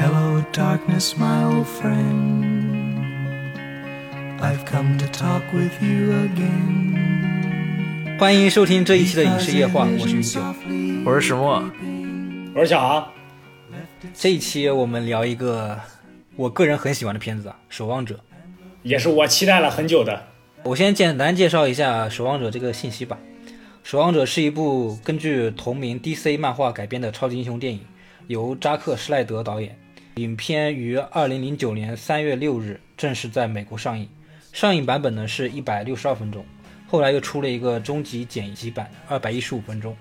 Hello, darkness, my old friend. I've come to talk with you again. 欢迎收听这一期的影视夜话，我是云九。我是石墨，我是小航。这一期我们聊一个我个人很喜欢的片子啊，《守望者》。也是我期待了很久的。我先简单介绍一下《守望者》这个信息吧。《守望者》是一部根据同名 DC 漫画改编的超级英雄电影，由扎克·施奈德导演。影片于二零零九年三月六日正式在美国上映，上映版本呢是一百六十二分钟，后来又出了一个终极剪辑版，二百一十五分钟。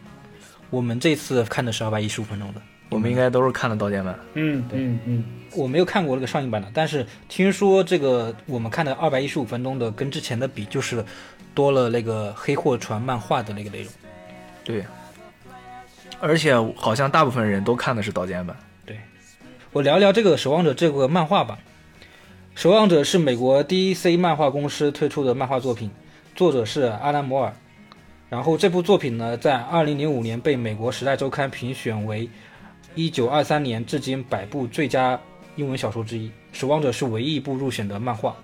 我们这次看的是二百一十五分钟的，我们应该都是看的刀剑版。嗯嗯嗯，我没有看过那个上映版的，但是听说这个我们看的二百一十五分钟的跟之前的比，就是多了那个黑货船漫画的那个内容。对，而且好像大部分人都看的是刀剑版。我聊一聊这个《守望者》这个漫画吧。《守望者》是美国 DC 漫画公司推出的漫画作品，作者是阿兰·摩尔。然后这部作品呢，在2005年被美国《时代周刊》评选为1923年至今百部最佳英文小说之一。《守望者》是唯一一部入选的漫画，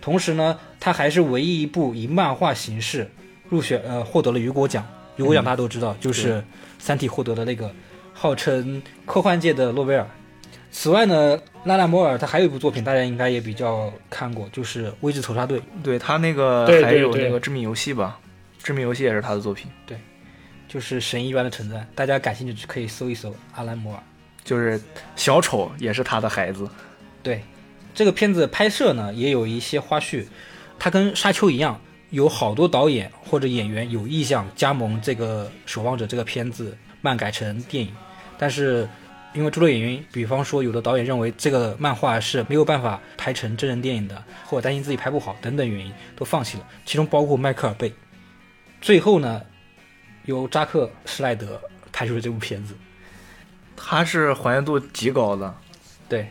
同时呢，它还是唯一一部以漫画形式入选，呃，获得了雨果奖。雨果奖大家都知道，就是《三体》获得的那个号称科幻界的诺贝尔。此外呢，拉拉摩尔他还有一部作品，大家应该也比较看过，就是《未知仇杀队》。对他那个还有那个致命游戏吧，致命游戏也是他的作品，对就是神一般的存在，大家感兴趣可以搜一搜阿兰摩尔。就是小丑也是他的孩子。对，这个片子拍摄呢也有一些花絮，它跟《沙丘》一样，有好多导演或者演员有意向加盟这个《守望者》这个片子漫改成电影，但是因为诸多原因，比方说有的导演认为这个漫画是没有办法拍成真人电影的，或者担心自己拍不好等等原因，都放弃了。其中包括迈克尔贝。最后呢，由扎克·施奈德拍出了这部片子。他是还原度极高的，对，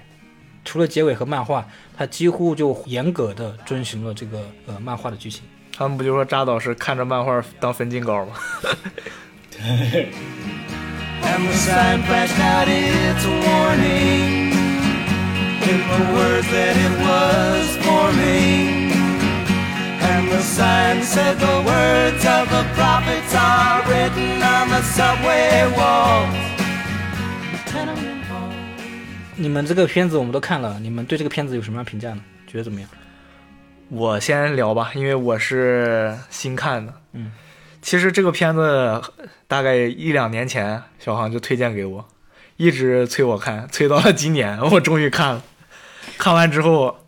除了结尾和漫画，它几乎就严格的遵循了这个呃漫画的剧情。他们不就说扎导是看着漫画当分镜稿吗？And the sign flashed out its warning in the words that it was forming. And the sign said the words of the prophets are written on the subway walls. 你们这个片子我们都看了，你们对这个片子有什么样评价呢？觉得怎么样？我先聊吧，因为我是新看的。嗯，其实这个片子大概一两年前，小航就推荐给我，一直催我看，催到了今年，我终于看了。看完之后，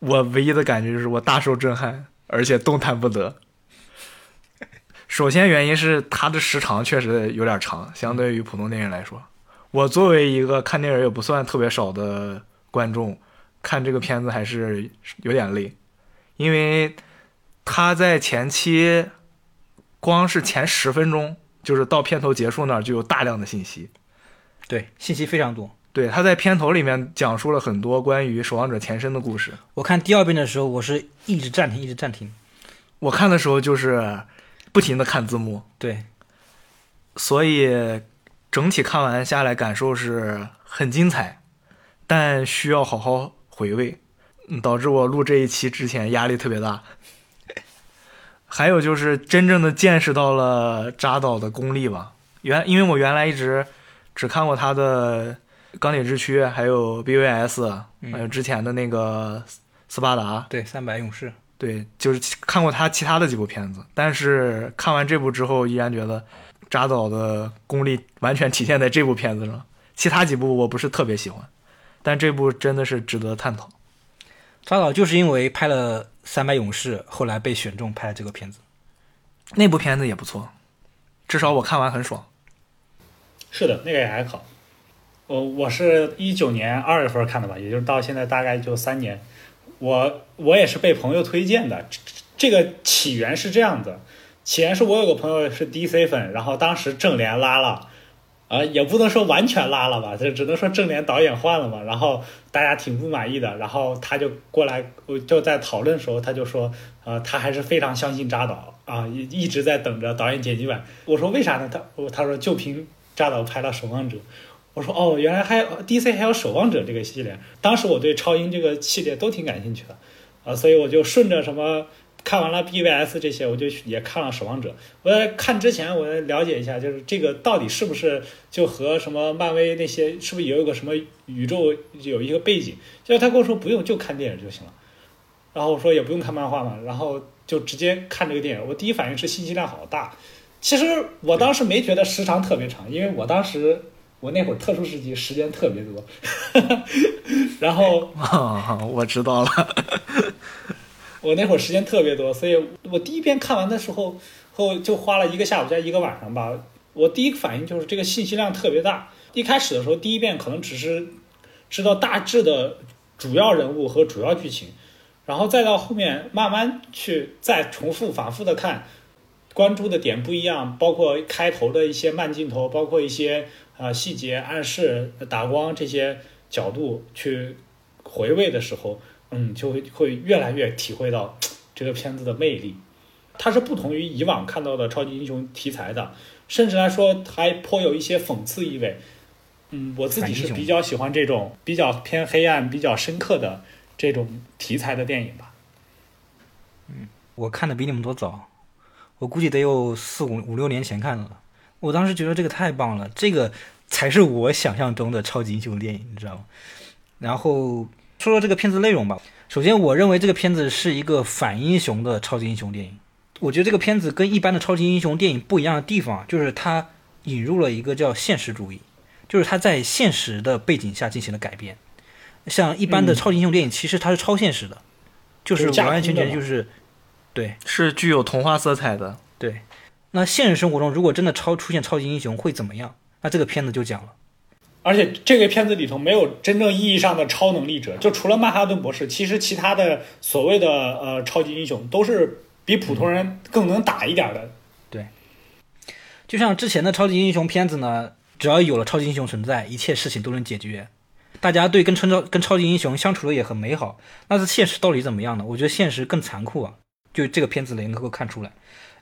我唯一的感觉就是我大受震撼，而且动弹不得。首先原因是它的时长确实有点长，相对于普通电影来说，我作为一个看电影也不算特别少的观众，看这个片子还是有点累，因为他在前期光是前十分钟，就是到片头结束那儿就有大量的信息。对，信息非常多。对，他在片头里面讲述了很多关于守望者前身的故事。我看第二遍的时候，我是一直暂停，一直暂停。我看的时候就是不停的看字幕，对，所以整体看完下来感受是很精彩，但需要好好回味，嗯导致我录这一期之前压力特别大。还有就是真正的见识到了扎导的功力吧。原因为我原来一直只看过他的《钢铁之躯》，还有 BVS，、嗯还有之前的那个斯巴达，对，三百勇士。对，就是看过他其他的几部片子，但是看完这部之后，依然觉得扎导的功力完全体现在这部片子上。其他几部我不是特别喜欢，但这部真的是值得探讨。扎导就是因为拍了《三百勇士》，后来被选中拍这个片子。那部片子也不错，至少我看完很爽。是的，那个也还好。我我是一九年二月份看的吧，也就是到现在大概就三年。我我也是被朋友推荐的。这这个起源是这样子，起源是我有个朋友是 DC 粉，然后当时正联拉了，啊、也不能说完全拉了吧，这只能说正联导演换了嘛，然后大家挺不满意的，然后他就过来，我就在讨论的时候，他就说，呃，他还是非常相信扎导啊，一一直在等着导演剪辑版。我说为啥呢？他我他说就凭扎导拍了《守望者》，我说哦，原来还有 DC 还有守望者这个系列。当时我对超英这个系列都挺感兴趣的，啊，所以我就顺着什么看完了 BVS 这些，我就也看了守望者。我在看之前，我了解一下，就是这个到底是不是就和什么漫威那些是不是也有个什么宇宙有一个背景？就是他跟我说不用，就看电影就行了。然后我说也不用看漫画嘛，然后就直接看这个电影。我第一反应是信息量好大。其实我当时没觉得时长特别长，因为我当时我那会儿特殊时期时间特别多，然后啊，我知道了。我那会儿时间特别多，所以我第一遍看完的时候后就花了一个下午加一个晚上吧。我第一个反应就是这个信息量特别大。一开始的时候，第一遍可能只是知道大致的主要人物和主要剧情，然后再到后面慢慢去再重复反复的看。关注的点不一样，包括开头的一些慢镜头，包括一些呃细节暗示、打光这些角度去回味的时候，嗯，就会会越来越体会到 这个片子的魅力。它是不同于以往看到的超级英雄题材的，甚至来说还颇有一些讽刺意味。嗯，我自己是比较喜欢这种比较偏黑暗、比较深刻的这种题材的电影吧。嗯，我看的比你们都早。我估计得有四五五六年前看的了，我当时觉得这个太棒了，这个才是我想象中的超级英雄电影，你知道吗？然后说说这个片子内容吧。首先，我认为这个片子是一个反英雄的超级英雄电影。我觉得这个片子跟一般的超级英雄电影不一样的地方，就是它引入了一个叫现实主义，就是它在现实的背景下进行了改编。像一般的超级英雄电影，其实它是超现实的，就是完完全全就是。对，是具有童话色彩的。对，那现实生活中如果真的超出现超级英雄会怎么样？那这个片子就讲了。而且这个片子里头没有真正意义上的超能力者，就除了曼哈顿博士，其实其他的所谓的呃超级英雄都是比普通人更能打一点的。对，就像之前的超级英雄片子呢，只要有了超级英雄存在，一切事情都能解决，大家对跟超跟超级英雄相处的也很美好。那是现实到底怎么样呢？我觉得现实更残酷啊。就这个片子能够看出来，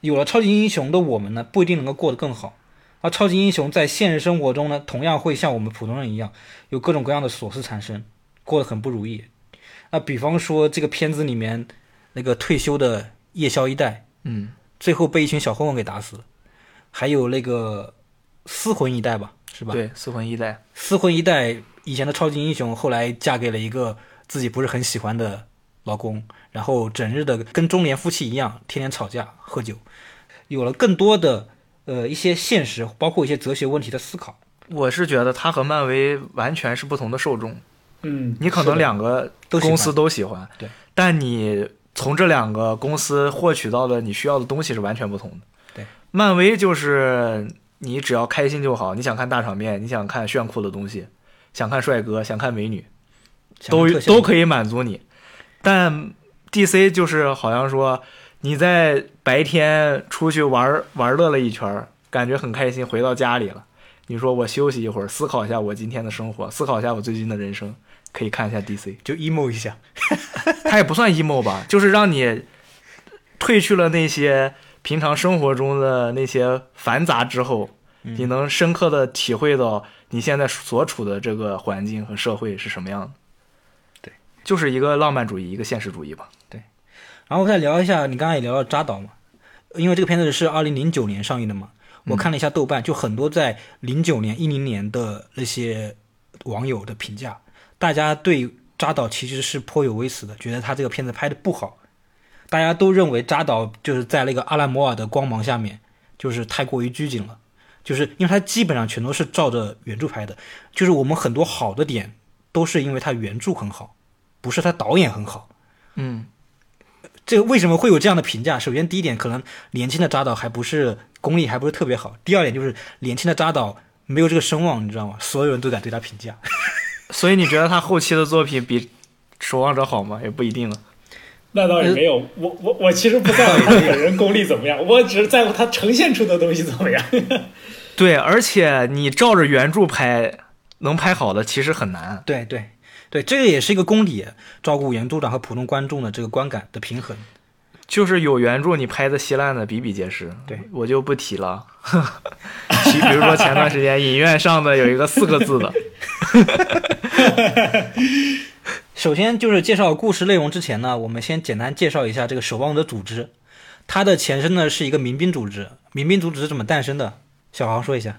有了超级英雄的我们呢，不一定能够过得更好。而超级英雄在现实生活中呢，同样会像我们普通人一样，有各种各样的琐事产生，过得很不如意。那比方说这个片子里面那个退休的夜宵一代，嗯，最后被一群小混混给打死了。还有那个私魂一代吧，是吧？对，私魂一代，私魂一代以前的超级英雄，后来嫁给了一个自己不是很喜欢的老公。然后整日的跟中年夫妻一样，天天吵架喝酒，有了更多的呃一些现实，包括一些哲学问题的思考。我是觉得他和漫威完全是不同的受众。嗯，你可能两个公司都喜欢，对，但你从这两个公司获取到的你需要的东西是完全不同的。对，漫威就是你只要开心就好，你想看大场面，你想看炫酷的东西，想看帅哥，想看美女，都都可以满足你，但。D.C. 就是好像说你在白天出去玩玩乐了一圈，感觉很开心，回到家里了。你说我休息一会儿，思考一下我今天的生活，思考一下我最近的人生，可以看一下 D.C. 就 emo 一下，它也不算 emo 吧，就是让你褪去了那些平常生活中的那些繁杂之后，你能深刻的体会到你现在所处的这个环境和社会是什么样的。对，就是一个浪漫主义，一个现实主义吧。然后再聊一下，你刚刚也聊到扎导嘛，因为这个片子是二零零九年上映的嘛，我看了一下豆瓣，就很多在零九年、一零年的那些网友的评价，大家对扎导其实是颇有微词的，觉得他这个片子拍的不好，大家都认为扎导就是在那个阿拉摩尔的光芒下面，就是太过于拘谨了，就是因为他基本上全都是照着原著拍的，就是我们很多好的点都是因为他原著很好，不是他导演很好，嗯。这个为什么会有这样的评价？首先，第一点，可能年轻的扎导还不是功力还不是特别好；第二点，就是年轻的扎导没有这个声望，你知道吗？所有人都敢对他评价。所以你觉得他后期的作品比《守望者》好吗？也不一定了。那倒也没有，我我我其实不在乎他本人功力怎么样，我只是在乎他呈现出的东西怎么样。对，而且你照着原著拍，能拍好的其实很难。对对。对，这个也是一个功底，照顾原著党和普通观众的这个观感的平衡。就是有原著，你拍的稀烂的比比皆是。对，我就不提了。提，比如说前段时间影院上的有一个四个字的，首先就是介绍故事内容之前呢，我们先简单介绍一下这个守望者组织。它的前身呢是一个民兵组织。民兵组织是怎么诞生的？小航说一下。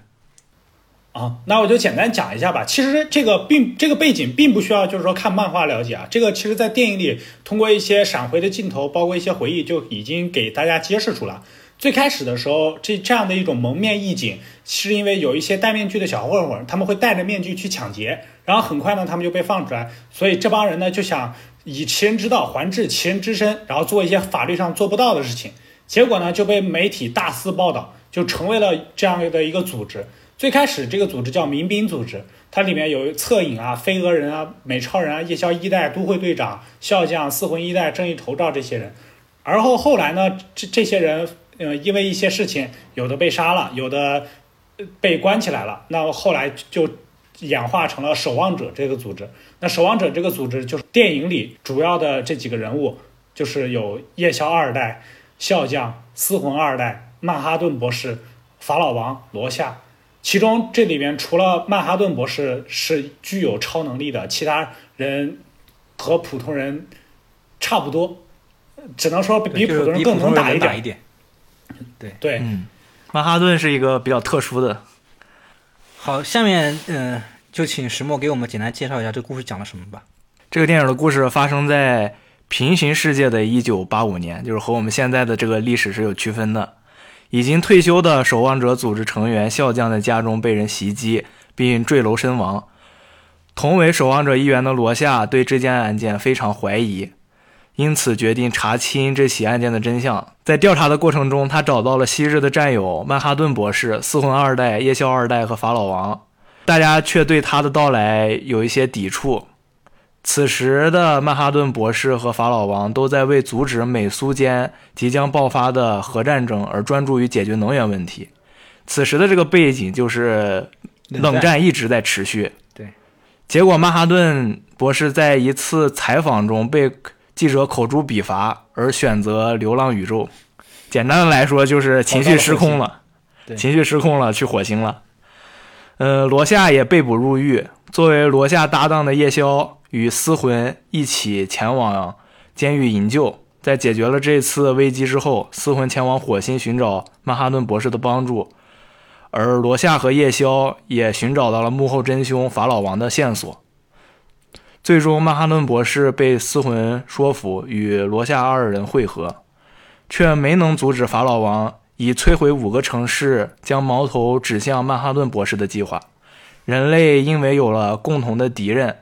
啊，那我就简单讲一下吧。其实这个并这个背景并不需要，就是说看漫画了解啊。这个其实在电影里通过一些闪回的镜头，包括一些回忆，就已经给大家揭示出来。最开始的时候，这这样的一种蒙面义警，是因为有一些戴面具的小混混，他们会戴着面具去抢劫，然后很快呢，他们就被放出来。所以这帮人呢，就想以其人之道还治其人之身，然后做一些法律上做不到的事情。结果呢，就被媒体大肆报道，就成为了这样的一个组织。最开始这个组织叫民兵组织，它里面有侧影啊、飞蛾人啊、美超人啊、夜宵一代、都会队长、笑将、四魂一代、正义头罩这些人。而后后来呢，这这些人，呃，因为一些事情，有的被杀了，有的被关起来了。那后来就演化成了守望者这个组织。那守望者这个组织就是电影里主要的这几个人物，就是有夜宵二代、笑将、四魂二代、曼哈顿博士、法老王、罗夏。其中这里面除了曼哈顿博士是具有超能力的，其他人和普通人差不多，只能说比普通人更能打一点。一点。对对，嗯，曼哈顿是一个比较特殊的。好，下面嗯，就请石墨给我们简单介绍一下这个故事讲了什么吧。这个电影的故事发生在平行世界的一九八五年，就是和我们现在的这个历史是有区分的。已经退休的守望者组织成员笑将在家中被人袭击，并坠楼身亡。同为守望者一员的罗夏对这件案件非常怀疑，因此决定查清这起案件的真相。在调查的过程中，他找到了昔日的战友曼哈顿博士、四魂二代、夜宵二代和法老王，大家却对他的到来有一些抵触。此时的曼哈顿博士和法老王都在为阻止美苏间即将爆发的核战争而专注于解决能源问题。此时的这个背景就是冷战一直在持续。对，结果曼哈顿博士在一次采访中被记者口诛笔伐，而选择流浪宇宙。简单的来说，就是情绪失控了，情绪失控了，去火星了。呃，罗夏也被捕入狱。作为罗夏搭档的夜宵。与思魂一起前往监狱营救，在解决了这次危机之后，思魂前往火星寻找曼哈顿博士的帮助，而罗夏和夜宵也寻找到了幕后真凶法老王的线索。最终，曼哈顿博士被思魂说服与罗夏二人会合，却没能阻止法老王以摧毁五个城市、将矛头指向曼哈顿博士的计划。人类因为有了共同的敌人。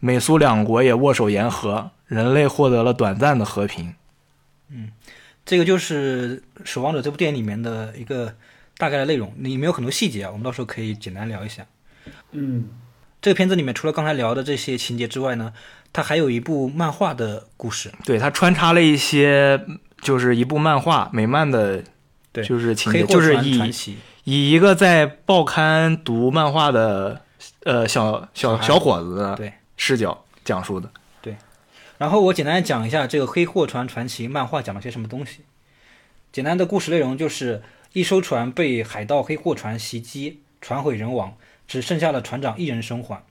美苏两国也握手言和，人类获得了短暂的和平。嗯，这个就是《守望者》这部电影里面的一个大概的内容，里面有很多细节啊，我们到时候可以简单聊一下。嗯，这个片子里面除了刚才聊的这些情节之外呢，它还有一部漫画的故事。对，它穿插了一些，就是一部漫画美漫的，对，就是情节，就是以以一个在报刊读漫画的呃小小小伙子对。视角讲述的，对。然后我简单讲一下这个《黑货船传奇》漫画讲了些什么东西。简单的故事内容就是，一艘船被海盗黑货船袭击，船毁人亡，只剩下了船长一人生还。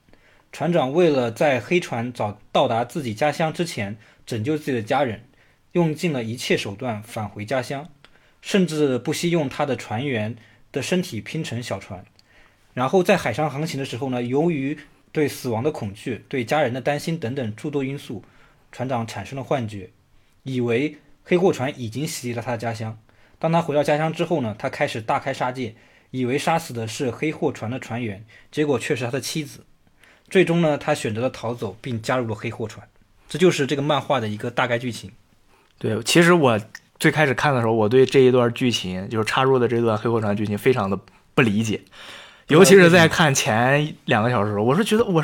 船长为了在黑船早到达自己家乡之前拯救自己的家人，用尽了一切手段返回家乡，甚至不惜用他的船员的身体拼成小船。然后在海上航行的时候呢，由于对死亡的恐惧、对家人的担心等等诸多因素，船长产生了幻觉，以为黑货船已经袭击了他的家乡。当他回到家乡之后呢，他开始大开杀戒，以为杀死的是黑货船的船员，结果却是他的妻子。最终呢，他选择了逃走，并加入了黑货船。这就是这个漫画的一个大概剧情。对，其实我最开始看的时候，我对这一段剧情，就是插入的这段黑货船剧情，非常的不理解。尤其是在看前两个小时，我是觉得我，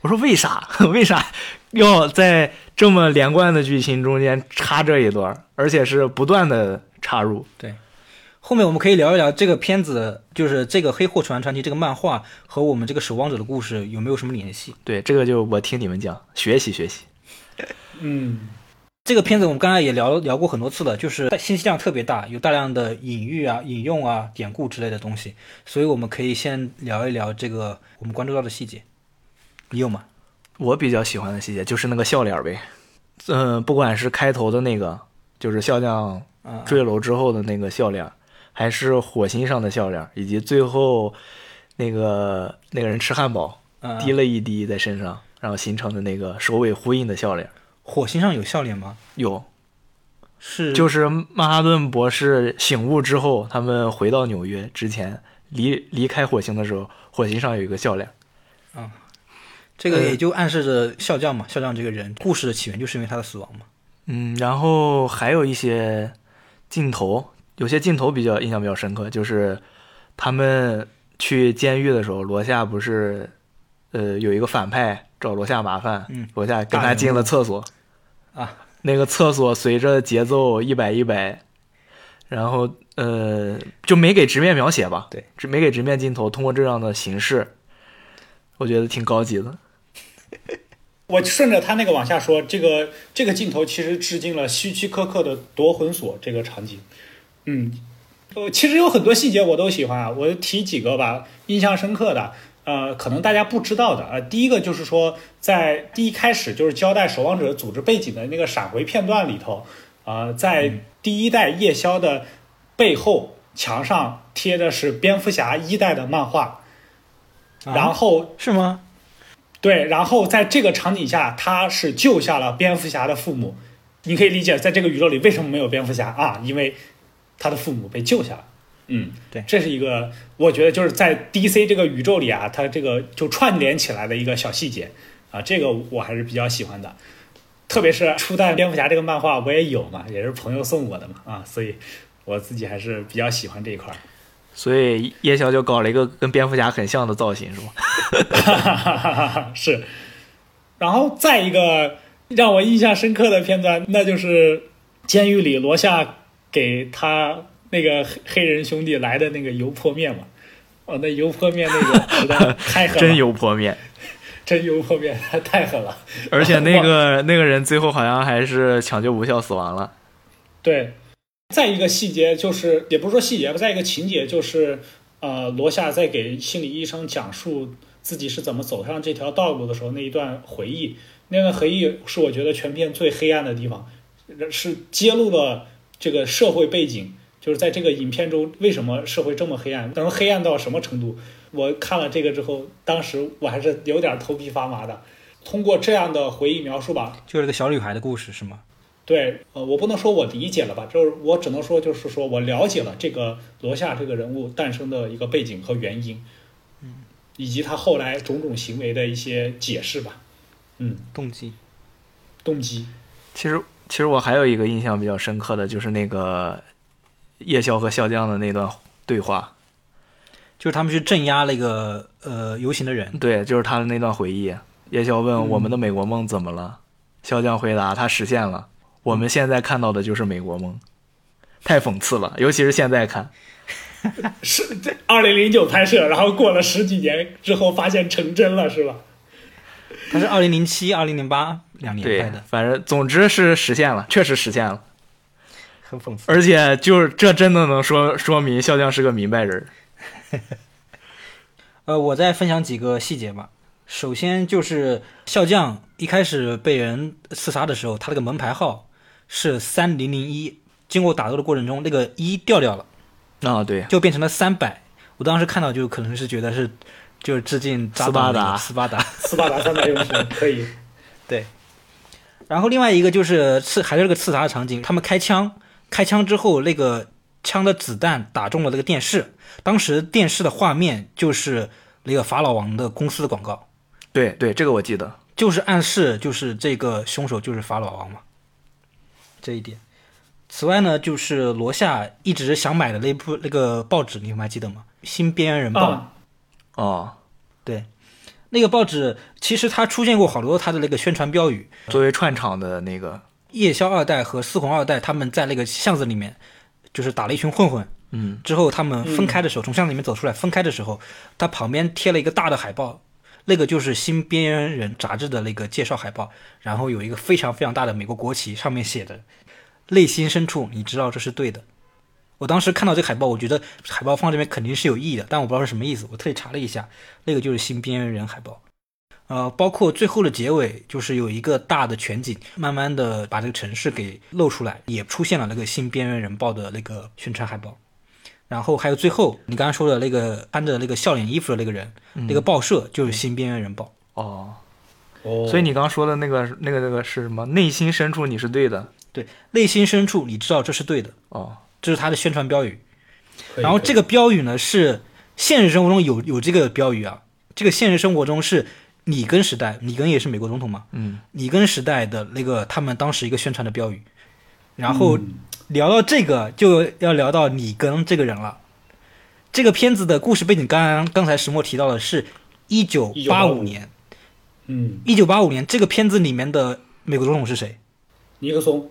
我说为啥 为啥要在这么连贯的剧情中间插这一段，而且是不断的插入。对，后面我们可以聊一聊这个片子，就是这个《黑货船传奇》这个漫画和我们这个守望者的故事有没有什么联系？对，这个就我听你们讲，学习学习。嗯。这个片子我们刚才也聊聊过很多次了，就是信息量特别大，有大量的隐喻啊、引用啊、典故之类的东西，所以我们可以先聊一聊这个我们关注到的细节。你有吗？我比较喜欢的细节就是那个笑脸呗，嗯、不管是开头的那个，就是笑匠啊、坠楼之后的那个笑脸，还是火星上的笑脸，以及最后那个那个人吃汉堡啊滴了一滴在身上，然后形成的那个首尾呼应的笑脸，火星上有笑脸吗？有是就是曼哈顿博士醒悟之后，他们回到纽约之前离离开火星的时候，火星上有一个笑脸。啊这个也就暗示着笑匠嘛，笑匠这个人故事的起源就是因为他的死亡嘛。嗯，然后还有一些镜头，有些镜头比较印象比较深刻，就是他们去监狱的时候，罗夏不是呃有一个反派找罗夏麻烦，嗯罗夏跟他进了厕所啊，那个厕所随着节奏一摆一摆，然后呃就没给直面描写吧，对，只没给直面镜头，通过这样的形式，我觉得挺高级的。我顺着他那个往下说，这个这个镜头其实致敬了希区柯克的夺魂锁这个场景。嗯，呃，其实有很多细节我都喜欢啊，我提几个吧，印象深刻的。呃，可能大家不知道的，呃，第一个就是说，在第一开始就是交代守望者组织背景的那个闪回片段里头，呃，在第一代夜宵的背后墙上贴的是蝙蝠侠一代的漫画，啊然后是吗？对，然后在这个场景下，他是救下了蝙蝠侠的父母。你可以理解，在这个宇宙里为什么没有蝙蝠侠啊？因为他的父母被救下了。嗯，对这是一个我觉得就是在 DC 这个宇宙里啊，它这个就串联起来的一个小细节啊，这个我还是比较喜欢的。特别是初代蝙蝠侠这个漫画我也有嘛，也是朋友送我的嘛啊，所以我自己还是比较喜欢这一块儿。所以夜宵就搞了一个跟蝙蝠侠很像的造型，是吗？是，然后再一个让我印象深刻的片段，那就是监狱里罗夏给他那个黑黑人兄弟来的那个油泼面嘛。哦，那油泼面那个 实在太狠了，真油泼面，真油泼面太狠了。而且那个 那个人最后好像还是抢救无效死亡了。对，再一个细节就是，也不是说细节吧，再一个情节就是，呃，罗夏在给心理医生讲述自己是怎么走上这条道路的时候，那一段回忆，那段回忆是我觉得全片最黑暗的地方，是揭露了这个社会背景，就是在这个影片中为什么社会这么黑暗，能黑暗到什么程度？我看了这个之后，当时我还是有点头皮发麻的。通过这样的回忆描述吧，就是个小女孩的故事是吗？对，呃，我不能说我理解了吧，就是我只能说，就是说我了解了这个罗夏这个人物诞生的一个背景和原因，嗯，以及他后来种种行为的一些解释吧，嗯，动机动机，其实其实我还有一个印象比较深刻的就是那个夜宵和笑江的那段对话，就是他们去镇压那个呃游行的人，对，就是他的那段回忆。夜宵问嗯。我们的美国梦怎么了，笑匠回答他实现了，我们现在看到的就是美国梦，太讽刺了，尤其是现在看。是这二零零九拍摄，然后过了十几年之后发现成真了，是吧？他是二零零七、二零零八两年拍的，，反正总之是实现了，确实实现了，很讽刺。而且就是这真的能说说明笑匠是个明白人。呃，我再分享几个细节吧。首先就是笑匠一开始被人刺杀的时候，他那个门牌号是三零零一，经过打斗的过程中，那个一掉掉了，啊，对，就变成了三百。我当时看到就可能是觉得是，就是致敬斯巴达斯巴达。斯巴达 三百勇士可以，对然后另外一个就是刺，还是这个刺杀的场景，他们开枪，开枪之后，那个枪的子弹打中了那个电视，当时电视的画面就是那个法老王的公司的广告，对对，这个我记得。就是暗示就是这个凶手就是法老王嘛，这一点。此外呢，就是罗夏一直想买的那部那个报纸，你们还记得吗？《新边缘人报》啊，哦，对，那个报纸其实它出现过好多它的那个宣传标语，作为串场的那个，夜宵二代和四红二代他们在那个巷子里面，就是打了一群混混。嗯，之后他们分开的时候，从巷子里面走出来，分开的时候，他旁边贴了一个大的海报，那个就是《新边缘人》杂志的那个介绍海报，然后有一个非常非常大的美国国旗，上面写的“内心深处你知道这是对的”。我当时看到这个海报，我觉得海报放这边肯定是有意义的，但我不知道是什么意思。我特意查了一下，那个就是《新边缘人》海报。呃，包括最后的结尾，就是有一个大的全景，慢慢的把这个城市给露出来，也出现了那个《新边缘人报》的那个宣传海报。然后还有最后你刚刚说的那个穿着那个笑脸衣服的那个人，那个报社就是《新边缘人报》。哦，哦，所以你刚刚说的那个那个那个是什么？内心深处你是对的。对，内心深处你知道这是对的，哦，这是他的宣传标语。然后这个标语呢是现实生活中有有这个标语啊，这个现实生活中是里根时代，里根也是美国总统嘛，嗯，里根时代的那个他们当时一个宣传的标语。然后嗯聊到这个，就要聊到里根这个人了。这个片子的故事背景，刚刚刚才石墨提到的是一九八五1985年，嗯，一九八五年这个片子里面的美国总统是谁？尼克松，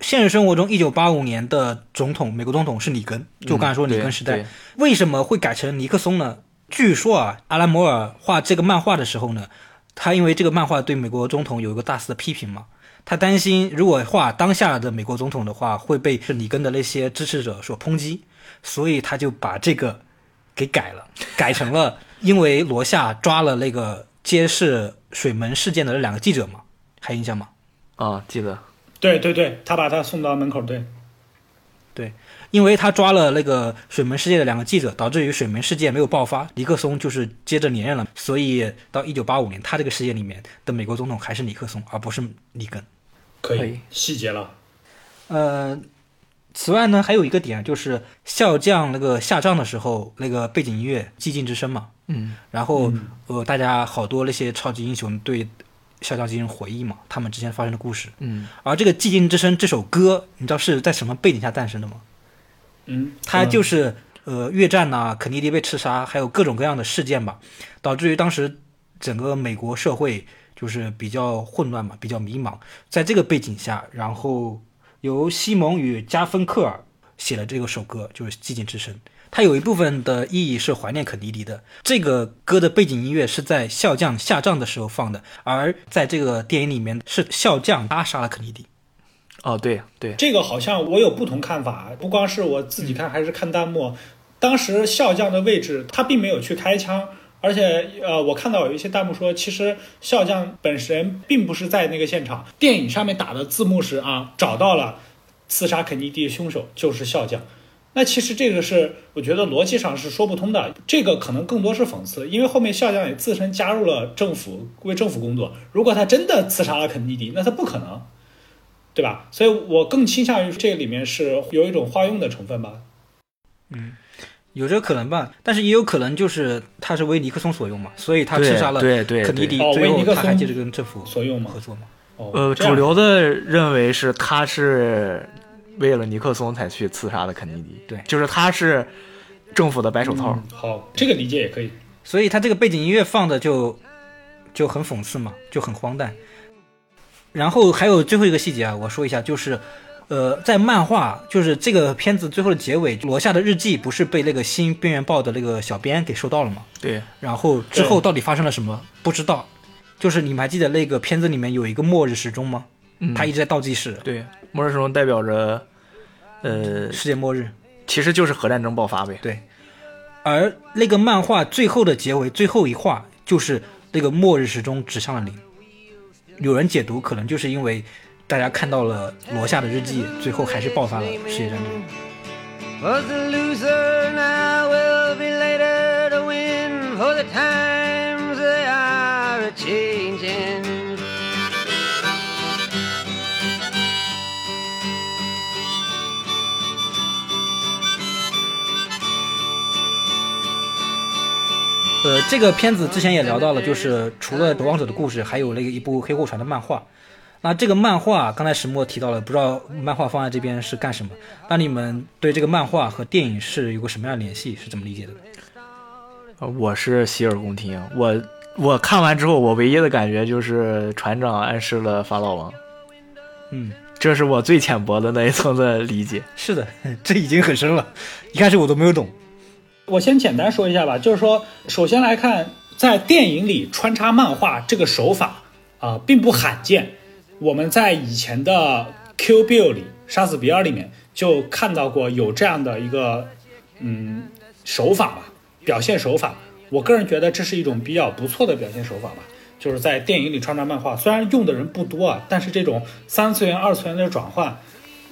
现实生活中，一九八五年的总统，美国总统是里根，就我刚才说里根时代。为什么会改成尼克松呢？据说啊，阿拉摩尔画这个漫画的时候呢，他因为这个漫画对美国总统有一个大肆的批评嘛，他担心如果画当下的美国总统的话，会被里根的那些支持者所抨击，所以他就把这个给改了，改成了因为罗夏抓了那个揭示水门事件的那两个记者嘛，还有印象吗？啊，记得。对对对，他把他送到门口，对对，因为他抓了那个水门事件的两个记者，导致于水门事件没有爆发，尼克松就是接着连任了。所以到一九八五年，他这个事件里面的美国总统还是尼克松，而不是里根。可以细节了，呃，此外呢，还有一个点就是笑将那个下葬的时候，那个背景音乐《寂静之声》嘛，嗯，然后、嗯呃，大家好多那些超级英雄对笑将进行回忆嘛，他们之间发生的故事。嗯，而这个《寂静之声》这首歌，你知道是在什么背景下诞生的吗？嗯，他就是呃越战呐、肯尼迪被刺杀，还有各种各样的事件吧，导致于当时整个美国社会就是比较混乱嘛，比较迷茫。在这个背景下，然后由西蒙与加芬克尔写了这个首歌，就是《寂静之声》。它有一部分的意义是怀念肯尼迪的。这个歌的背景音乐是在笑将下葬的时候放的，而在这个电影里面是笑将他杀了肯尼迪。哦，对对，这个好像我有不同看法，不光是我自己看，还是看弹幕。当时笑将的位置，他并没有去开枪，而且呃，我看到有一些弹幕说，其实笑将本身并不是在那个现场。电影上面打的字幕是啊，找到了刺杀肯尼迪的凶手就是笑将。那其实这个是我觉得逻辑上是说不通的，这个可能更多是讽刺，因为后面笑将也自身加入了政府，为政府工作。如果他真的刺杀了肯尼迪，那他不可能。对吧？所以我更倾向于这个里面是有一种化用的成分吧。嗯有这个可能吧，但是也有可能就是他是为尼克松所用嘛，所以他刺杀了对对对肯尼迪，哦最为尼克他还接着跟政府所用嘛合作嘛。哦，呃，主流的认为是他是为了尼克松才去刺杀的肯尼迪，对就是他是政府的白手套。嗯好，这个理解也可以。所以他这个背景音乐放的就就很讽刺嘛，就很荒诞。然后还有最后一个细节啊，我说一下，就是呃，在漫画就是这个片子最后的结尾，罗夏的日记不是被那个新边缘报的那个小编给收到了吗？对，然后之后到底发生了什么不知道。就是你们还记得那个片子里面有一个末日时钟吗？嗯他一直在倒计时，对，末日时钟代表着，呃，世界末日。其实就是核战争爆发呗。对，而那个漫画最后的结尾最后一话就是那个末日时钟指向了零。有人解读可能就是因为大家看到了罗夏的日记，最后还是爆发了世界战争。这个片子之前也聊到了，就是除了《守望者》的故事，还有那个一部《黑货船》的漫画。那这个漫画刚才石墨提到了，不知道漫画放在这边是干什么？那你们对这个漫画和电影是有个什么样的联系？是怎么理解的？呃我是洗耳恭听，我我看完之后，我唯一的感觉就是船长暗示了法老王，嗯，这是我最浅薄的那一层的理解。是的，这已经很深了，一开始我都没有懂。我先简单说一下吧，就是说，首先来看在电影里穿插漫画这个手法啊、并不罕见。我们在以前的《Q Bill》里，《杀死比尔》里面就看到过有这样的一个嗯手法吧，表现手法。我个人觉得这是一种比较不错的表现手法吧，就是在电影里穿插漫画，虽然用的人不多啊，但是这种三次元、二次元的转换，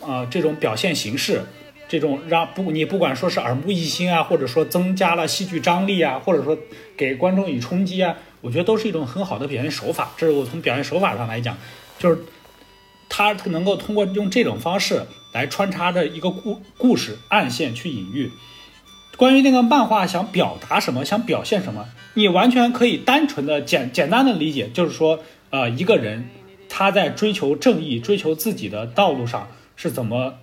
啊、这种表现形式，这种让不你不管说是耳目一新啊，或者说增加了戏剧张力啊，或者说给观众以冲击啊，我觉得都是一种很好的表现手法。这是我从表现手法上来讲，就是他能够通过用这种方式来穿插着一个故故事暗线去隐喻。关于那个漫画想表达什么，想表现什么，你完全可以单纯的简简单的理解，就是说，呃，一个人他在追求正义、追求自己的道路上是怎么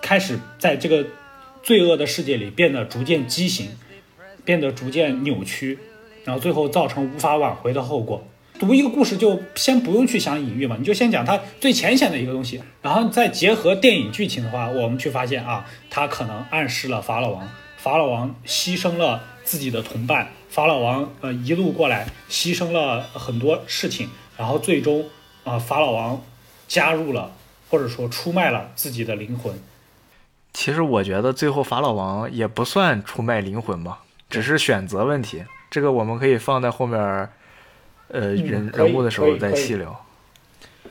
开始在这个罪恶的世界里变得逐渐畸形，变得逐渐扭曲，然后最后造成无法挽回的后果。读一个故事就先不用去想隐喻嘛，你就先讲它最浅显的一个东西，然后再结合电影剧情的话，我们去发现啊，它可能暗示了法老王，法老王牺牲了自己的同伴，法老王呃一路过来牺牲了很多事情，然后最终啊、法老王加入了或者说出卖了自己的灵魂，其实我觉得最后法老王也不算出卖灵魂吧，只是选择问题。这个我们可以放在后面，呃，嗯人人物的时候再细聊。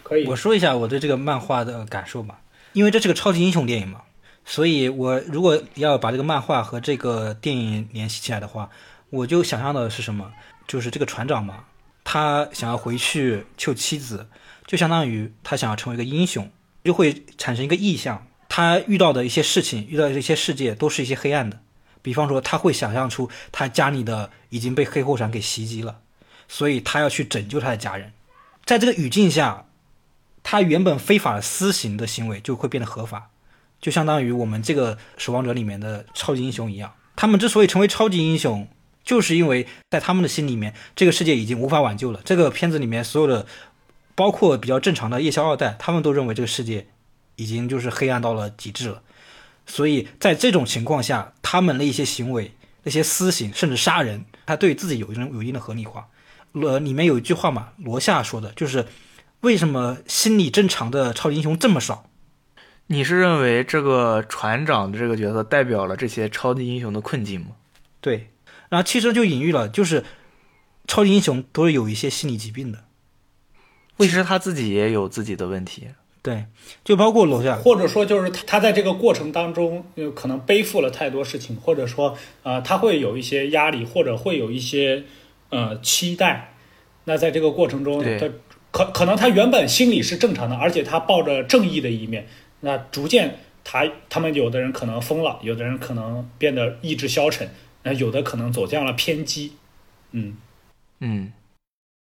可以我说一下我对这个漫画的感受吧，因为这是个超级英雄电影嘛，所以我如果要把这个漫画和这个电影联系起来的话，我就想象的是什么？就是这个船长嘛，他想要回去救妻子，就相当于他想要成为一个英雄，就会产生一个意象。他遇到的一些事情，遇到的一些世界，都是一些黑暗的。比方说，他会想象出他家里的已经被黑后伞给袭击了，所以他要去拯救他的家人。在这个语境下，他原本非法私刑的行为就会变得合法，就相当于我们这个《守望者》里面的超级英雄一样。他们之所以成为超级英雄，就是因为在他们的心里面，这个世界已经无法挽救了。这个片子里面所有的，包括比较正常的夜宵二代，他们都认为这个世界已经就是黑暗到了极致了。所以在这种情况下，他们的一些行为、那些私刑，甚至杀人，他对自己有一种有一定的合理化。呃，里面有一句话嘛，罗夏说的就是为什么心理正常的超级英雄这么少？你是认为这个船长的这个角色代表了这些超级英雄的困境吗？对，然后其实就隐喻了，就是超级英雄都是有一些心理疾病的。其实他自己也有自己的问题。对，就包括楼下，或者说就是他他在这个过程当中，呃，可能背负了太多事情，或者说呃，他会有一些压力，或者会有一些呃期待。那在这个过程中，他可可能他原本心里是正常的，而且他抱着正义的一面。那逐渐他他们有的人可能疯了，有的人可能变得意志消沉，那有的可能走向了偏激。嗯，嗯，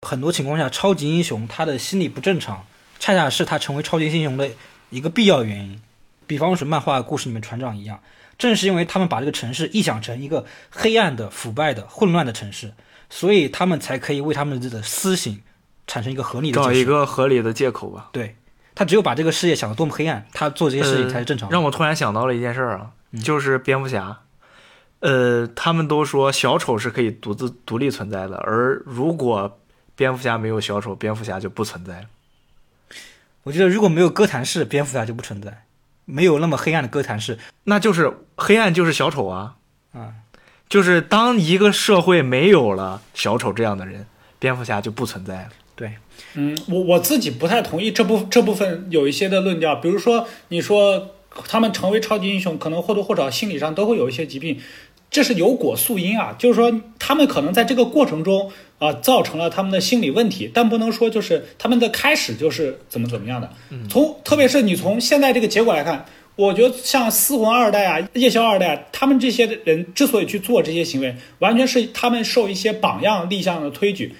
很多情况下，超级英雄他的心理不正常，恰恰是他成为超级英雄的一个必要原因。比方说漫画故事里面船长一样，正是因为他们把这个城市臆想成一个黑暗的、腐败的、混乱的城市，所以他们才可以为他们的私刑产生一个合理的。找一个合理的借口吧。对他只有把这个世界想得多么黑暗，他做这些事情才是正常的。呃让我突然想到了一件事儿啊，就是蝙蝠侠。呃，他们都说小丑是可以独自独立存在的，而如果蝙蝠侠没有小丑，蝙蝠侠就不存在了。我觉得如果没有哥谭市，蝙蝠侠就不存在，没有那么黑暗的哥谭市。那就是黑暗就是小丑啊，啊，就是当一个社会没有了小丑这样的人，蝙蝠侠就不存在了。对，嗯，我我自己不太同意这部这部分有一些的论调，比如说你说他们成为超级英雄，可能或多或少心理上都会有一些疾病，这是有果素因啊，就是说他们可能在这个过程中啊、造成了他们的心理问题，但不能说就是他们的开始就是怎么怎么样的。从特别是你从现在这个结果来看，我觉得像四魂二代啊、夜宵二代啊，他们这些人之所以去做这些行为，完全是他们受一些榜样立项的推举。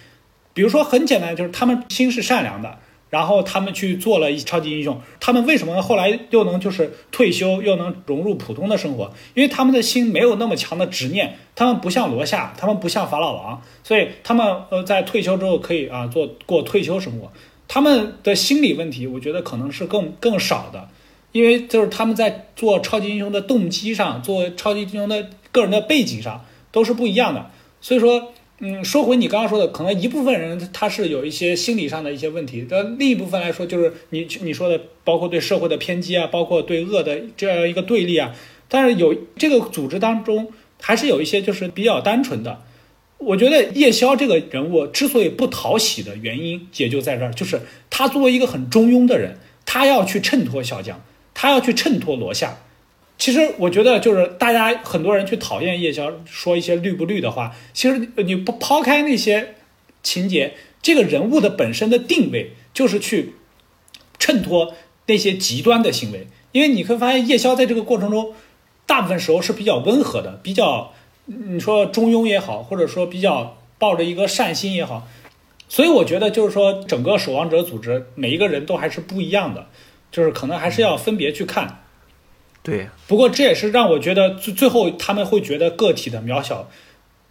比如说很简单，就是他们心是善良的，然后他们去做了一超级英雄，他们为什么后来又能就是退休，又能融入普通的生活？因为他们的心没有那么强的执念，他们不像罗夏，他们不像法老王，所以他们呃在退休之后可以啊做过退休生活。他们的心理问题，我觉得可能是更更少的，因为就是他们在做超级英雄的动机上，做超级英雄的个人的背景上都是不一样的。所以说，嗯，说回你刚刚说的，可能一部分人他是有一些心理上的一些问题，但另一部分来说，就是你你说的，包括对社会的偏激啊，包括对恶的这样一个对立啊。但是有这个组织当中，还是有一些就是比较单纯的。我觉得叶宵这个人物之所以不讨喜的原因，也就在这儿，就是他作为一个很中庸的人，他要去衬托小将，他要去衬托罗夏。其实我觉得，就是大家很多人去讨厌夜宵，说一些绿不绿的话。其实你不抛开那些情节，这个人物的本身的定位就是去衬托那些极端的行为。因为你会发现，夜宵在这个过程中，大部分时候是比较温和的，比较你说中庸也好，或者说比较抱着一个善心也好。所以我觉得，就是说整个守望者组织每一个人都还是不一样的，就是可能还是要分别去看。对，不过这也是让我觉得最最后他们会觉得个体的渺小。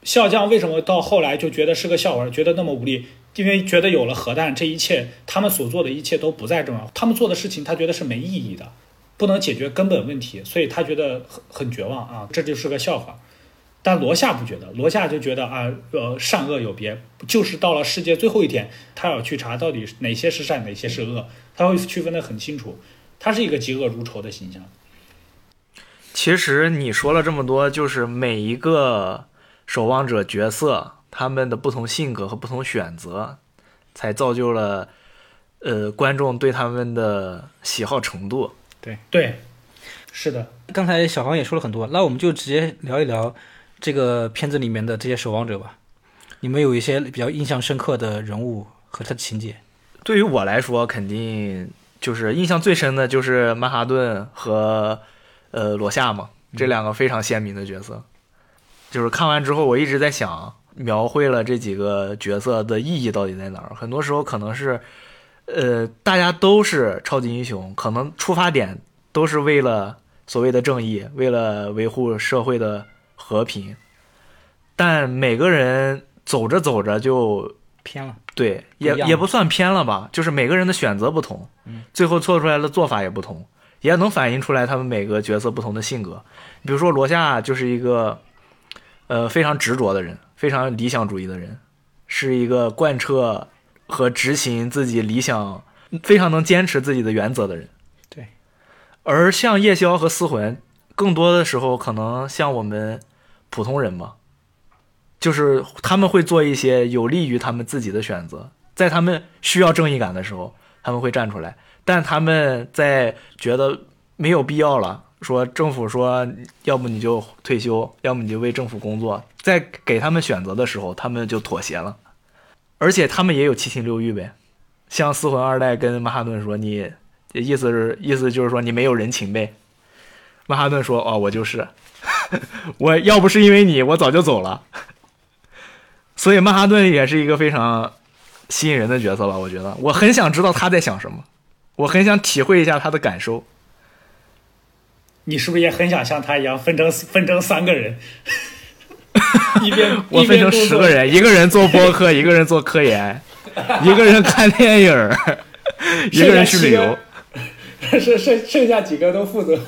笑将为什么到后来就觉得是个笑话，觉得那么无力？因为觉得有了核弹，这一切他们所做的一切都不再重要。他们做的事情，他觉得是没意义的，不能解决根本问题，所以他觉得很很绝望啊！这就是个笑话。但罗夏不觉得，罗夏就觉得啊，呃，善恶有别，就是到了世界最后一天，他要去查到底哪些是善，哪些是恶，他会区分得很清楚。他是一个嫉恶如仇的形象。其实你说了这么多，就是每一个守望者角色他们的不同性格和不同选择，才造就了呃观众对他们的喜好程度。对对，是的。刚才小黄也说了很多，那我们就直接聊一聊这个片子里面的这些守望者吧。你们有一些比较印象深刻的人物和他的情节？对于我来说，肯定就是印象最深的就是曼哈顿和。呃，罗夏嘛，这两个非常鲜明的角色，就是看完之后，我一直在想，描绘了这几个角色的意义到底在哪儿？很多时候可能是，呃，大家都是超级英雄，可能出发点都是为了所谓的正义，为了维护社会的和平，但每个人走着走着就偏了，对，也也不算偏了吧，就是每个人的选择不同，最后做出来的做法也不同。也能反映出来他们每个角色不同的性格，比如说罗夏就是一个，呃非常执着的人，非常理想主义的人，是一个贯彻和执行自己理想，非常能坚持自己的原则的人。对，而像夜宵和思魂，更多的时候可能像我们普通人吧，就是他们会做一些有利于他们自己的选择，在他们需要正义感的时候，他们会站出来。但他们在觉得没有必要了，说政府说要不你就退休，要么你就为政府工作，在给他们选择的时候，他们就妥协了，而且他们也有七情六欲呗。像四魂二代跟曼哈顿说，你意思是意思就是说你没有人情呗。曼哈顿说，哦，我就是，我要不是因为你，我早就走了。所以曼哈顿也是一个非常吸引人的角色吧？我觉得，我很想知道他在想什么。我很想体会一下他的感受。你是不是也很想像他一样分成分成三个人？一边我分成十个人，一个人做播客，一个人做科研，一个人看电影，一个人去旅游，剩剩剩下几个都负责。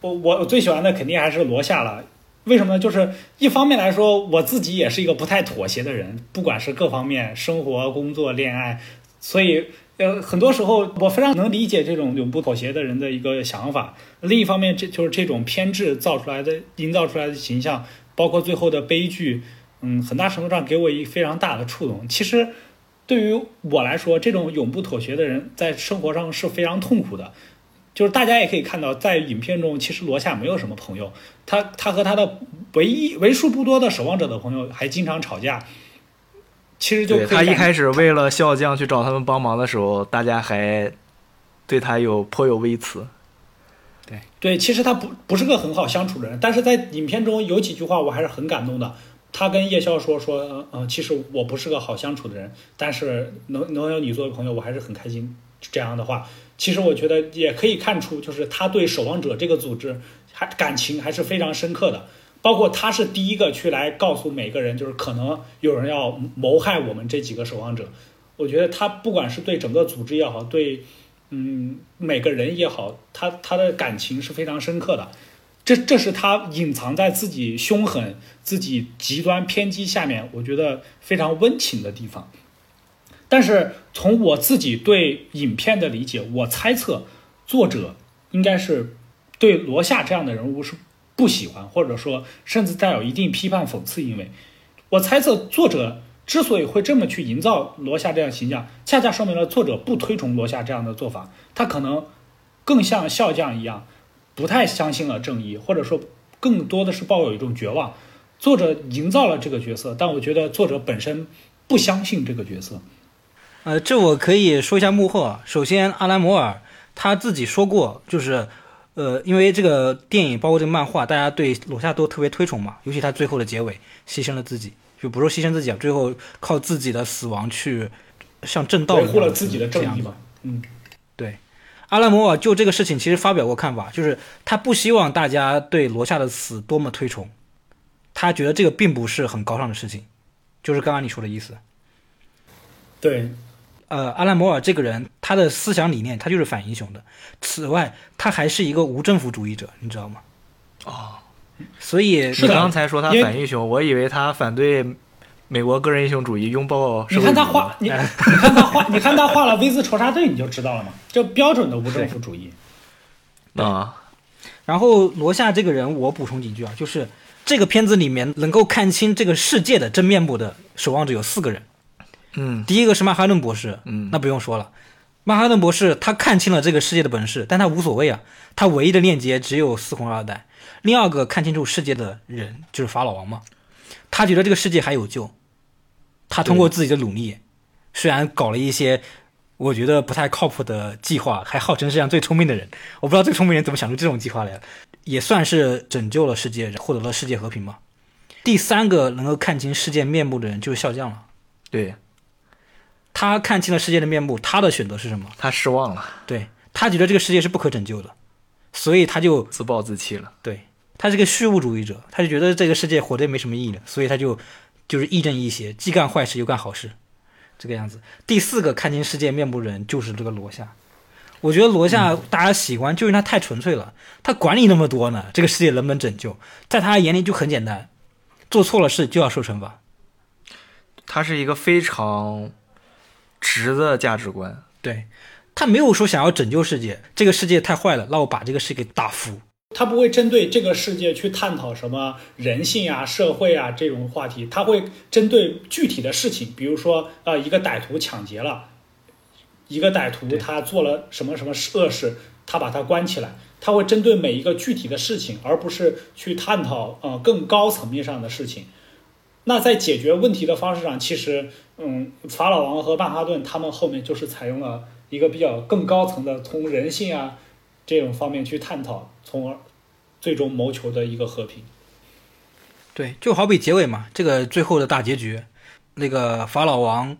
我我我最喜欢的肯定还是罗夏了。为什么呢？就是一方面来说，我自己也是一个不太妥协的人，不管是各方面，生活、工作、恋爱，所以呃，很多时候我非常能理解这种永不妥协的人的一个想法。另一方面，这就是这种偏执造出来的、营造出来的形象，包括最后的悲剧，嗯，很大程度上给我一非常大的触动。其实对于我来说，这种永不妥协的人在生活上是非常痛苦的。就是大家也可以看到，在影片中，其实罗夏没有什么朋友，他他和他的唯一为数不多的守望者的朋友还经常吵架。其实就他一开始为了笑匠去找他们帮忙的时候，大家还对他有颇有微词。对对，其实他不不是个很好相处的人，但是在影片中有几句话我还是很感动的。他跟叶宵说说，嗯，其实我不是个好相处的人，但是能能有你作为朋友，我还是很开心。这样的话。其实我觉得也可以看出，就是他对守望者这个组织还感情还是非常深刻的。包括他是第一个去来告诉每个人，就是可能有人要谋害我们这几个守望者。我觉得他不管是对整个组织也好，对嗯每个人也好，他他的感情是非常深刻的。这这是他隐藏在自己凶狠、自己极端偏激下面，我觉得非常温情的地方。但是从我自己对影片的理解，我猜测作者应该是对罗夏这样的人物是不喜欢，或者说甚至带有一定批判讽刺意味。我猜测作者之所以会这么去营造罗夏这样形象，恰恰说明了作者不推崇罗夏这样的做法，他可能更像笑匠一样，不太相信了正义，或者说更多的是抱有一种绝望。作者营造了这个角色，但我觉得作者本身不相信这个角色。呃，这我可以说一下幕后啊。首先，阿兰·摩尔他自己说过，就是，呃，因为这个电影包括这个漫画，大家对罗夏都特别推崇嘛，尤其他最后的结尾牺牲了自己，就不是牺牲自己啊，最后靠自己的死亡去向正道一维护了自己的正义嘛。嗯，对阿兰·摩尔就这个事情其实发表过看法，就是他不希望大家对罗夏的死多么推崇，他觉得这个并不是很高尚的事情，就是刚刚你说的意思。对，呃，阿兰·摩尔这个人，他的思想理念他就是反英雄的。此外，他还是一个无政府主义者，你知道吗？哦，所以你刚才说他反英雄，我以为他反对美国个人英雄主义，拥抱你看他画，你 你看他画，你看他画了 V 字仇杀队，你就知道了嘛，就标准的无政府主义。啊，然后罗夏这个人，我补充几句啊，就是这个片子里面能够看清这个世界的真面目的守望者有四个人。嗯第一个是曼哈顿博士，嗯那不用说了，曼哈顿博士他看清了这个世界的本质，但他无所谓啊，他唯一的链接只有四红二代。另二个看清楚世界的人就是法老王嘛，他觉得这个世界还有救，他通过自己的努力，虽然搞了一些我觉得不太靠谱的计划，还号称世界上最聪明的人，我不知道最聪明人怎么想出这种计划来的，也算是拯救了世界，获得了世界和平嘛。第三个能够看清世界面目的人就是笑匠了。对他看清了世界的面目，他的选择是什么？他失望了，对他觉得这个世界是不可拯救的，所以他就自暴自弃了。对他是个虚无主义者，他就觉得这个世界活得没什么意义了，所以他就就是亦正亦邪，既干坏事又干好事，这个样子。第四个看清世界面目的人就是这个罗夏。我觉得罗夏大家喜欢，就是他太纯粹了，他管你那么多呢，这个世界能不能拯救，在他眼里就很简单，做错了事就要受惩罚。他是一个非常直的价值观。对他没有说想要拯救世界，这个世界太坏了，那我把这个世界给打服。他不会针对这个世界去探讨什么人性啊、社会啊这种话题，他会针对具体的事情，比如说呃，一个歹徒抢劫了，一个歹徒他做了什么什么恶事，他把他关起来，他会针对每一个具体的事情，而不是去探讨呃更高层面上的事情。那在解决问题的方式上，其实嗯，法老王和曼哈顿他们后面就是采用了一个比较更高层的，从人性啊这种方面去探讨，从而最终谋求的一个和平。对，就好比结尾嘛，这个最后的大结局，那个法老王，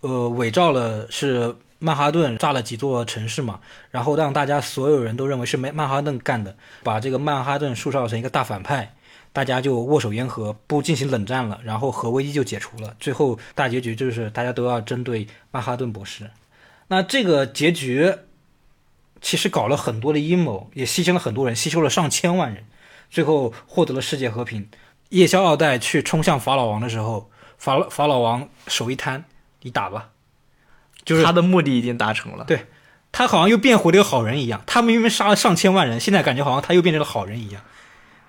呃，伪造了是曼哈顿炸了几座城市嘛，然后让大家所有人都认为是曼曼哈顿干的，把这个曼哈顿塑造成一个大反派，大家就握手言和，不进行冷战了，然后核危机就解除了。最后大结局就是大家都要针对曼哈顿博士。那这个结局其实搞了很多的阴谋，也牺牲了很多人，吸收了上千万人，最后获得了世界和平。夜宵二代去冲向法老王的时候，法老法老王手一摊，你打吧，就是他的目的已经达成了。对他好像又变回了一个好人一样。他明明杀了上千万人，现在感觉好像他又变成了好人一样。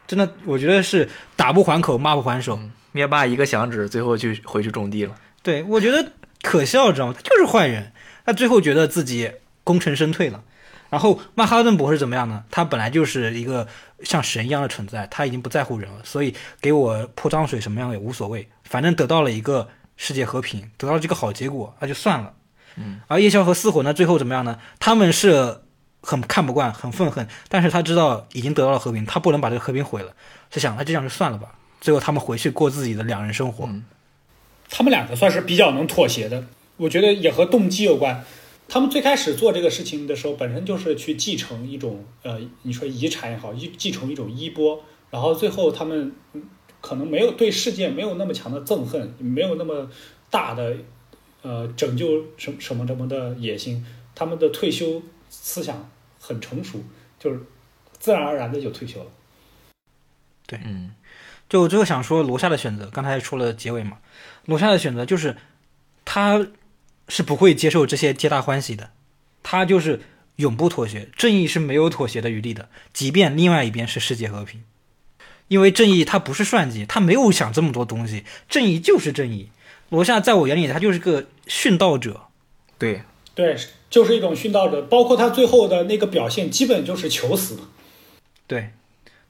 真的，我觉得是打不还口，骂不还手。灭霸一个响指，最后就回去种地了。对我觉得可笑，知道吗？他就是坏人，他最后觉得自己功成身退了。然后曼哈顿博士怎么样呢？他本来就是一个像神一样的存在，他已经不在乎人了，所以给我泼脏水什么样也无所谓，反正得到了一个世界和平，得到了这个好结果，那就算了。嗯，而夜宵和四火呢，最后怎么样呢？他们是很看不惯，很愤恨，但是他知道已经得到了和平，他不能把这个和平毁了，他想那就这样就算了吧。最后他们回去过自己的两人生活。他们两个算是比较能妥协的，我觉得也和动机有关。他们最开始做这个事情的时候，本身就是去继承一种呃，你说遗产也好，继继承一种衣钵，然后最后他们可能没有对世界没有那么强的憎恨，没有那么大的呃拯救什么什么什么的野心，他们的退休思想很成熟，就是自然而然的就退休了。对。嗯，就我最后想说罗夏的选择，刚才说了结尾嘛，罗夏的选择就是他是不会接受这些皆大欢喜的，他就是永不妥协，正义是没有妥协的余地的，即便另外一边是世界和平，因为正义他不是算计，他没有想这么多东西，正义就是正义。罗夏在我眼里他就是个殉道者，对，对，就是一种殉道者，包括他最后的那个表现，基本就是求死。对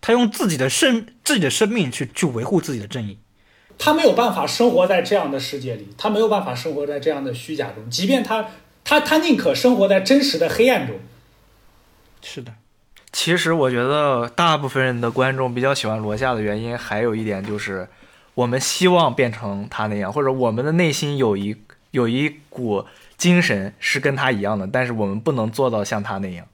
他用自己的生自己的生命去去维护自己的正义。他没有办法生活在这样的世界里，他没有办法生活在这样的虚假中，即便他他他宁可生活在真实的黑暗中。是的，其实我觉得大部分人的观众比较喜欢罗夏的原因，还有一点就是，我们希望变成他那样，或者我们的内心有一有一股精神是跟他一样的，但是我们不能做到像他那样，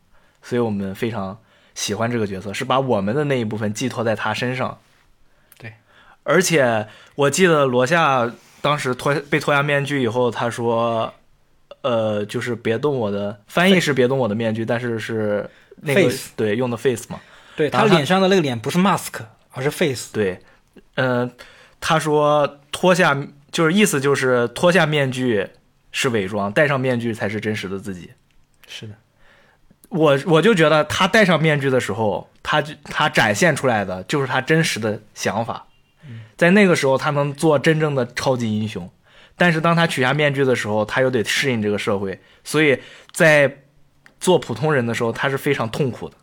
所以我们非常喜欢这个角色，是把我们的那一部分寄托在他身上。对，而且我记得罗夏当时脱被脱下面具以后，他说。呃，就是别动我的翻译是别动我的面具，但是是那个 Face 对用的 face 嘛，对他他脸上的那个脸不是 mask，而是 face。对，嗯、他说脱下就是意思就是脱下面具是伪装，戴上面具才是真实的自己。是的，我我就觉得他戴上面具的时候，他就他展现出来的就是他真实的想法，在那个时候他能做真正的超级英雄，但是当他取下面具的时候，他又得适应这个社会，所以在做普通人的时候，他是非常痛苦的。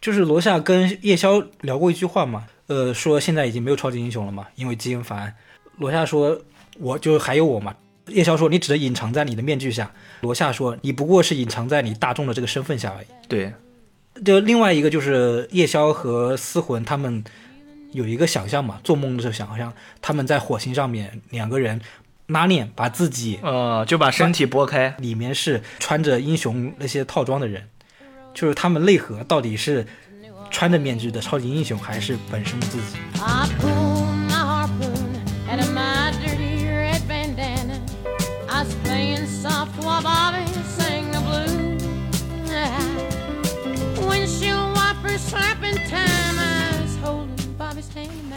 就是罗夏跟夜宵聊过一句话嘛，呃，说现在已经没有超级英雄了嘛，因为基因法案。罗夏说，我就还有我嘛。叶宵说，你只能隐藏在你的面具下。罗夏说，你不过是隐藏在你大众的这个身份下而已。对，就另外一个就是夜宵和思魂他们有一个想象嘛，做梦的时候想象他们在火星上面两个人拉链把自己呃，就把身体拨开，里面是穿着英雄那些套装的人，就是他们内核到底是穿着面具的超级英雄，还是本身的自己？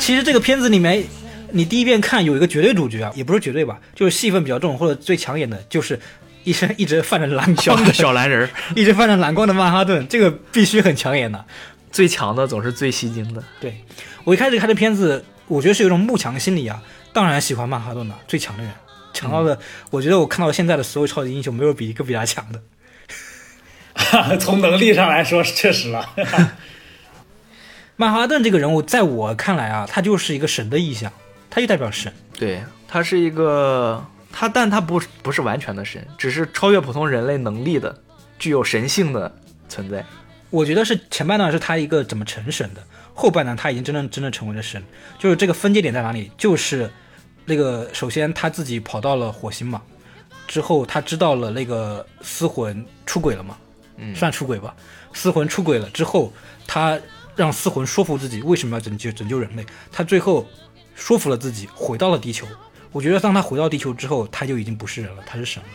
其实这个片子里面，你第一遍看有一个绝对主角啊，也不是绝对吧，就是戏份比较重或者最抢眼的，就是一身一直泛着蓝小光的小蓝人儿，一直泛着蓝光的曼哈顿，这个必须很抢眼的。最强的总是最吸睛的。对我一开始看这片子，我觉得是有一种慕强心理啊，当然喜欢曼哈顿的最强的人，强到的，我觉得我看到现在的所有超级英雄，没有比一个比他强的。从能力上来说，确实了。曼哈顿这个人物，在我看来啊，他就是一个神的意象，他就代表神。对，他是一个他，但他不不是完全的神，只是超越普通人类能力的，具有神性的存在。我觉得是前半段是他一个怎么成神的，后半段他已经真正真正成为了神。就是这个分界点在哪里？就是那个首先他自己跑到了火星嘛，之后他知道了那个司魂出轨了嘛，嗯算出轨吧。司魂出轨了之后，他让四魂说服自己为什么要拯救拯救人类，他最后说服了自己回到了地球。我觉得当他回到地球之后，他就已经不是人了，他是神了。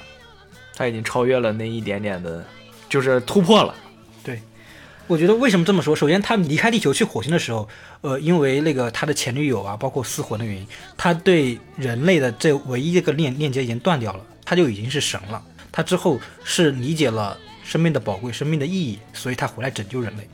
他已经超越了那一点点的，就是突破了。对我觉得为什么这么说？首先，他离开地球去火星的时候，呃，因为那个他的前女友啊，包括四魂的原因，他对人类的这唯一这个链链接已经断掉了，他就已经是神了。他之后是理解了生命的宝贵、生命的意义，所以他回来拯救人类。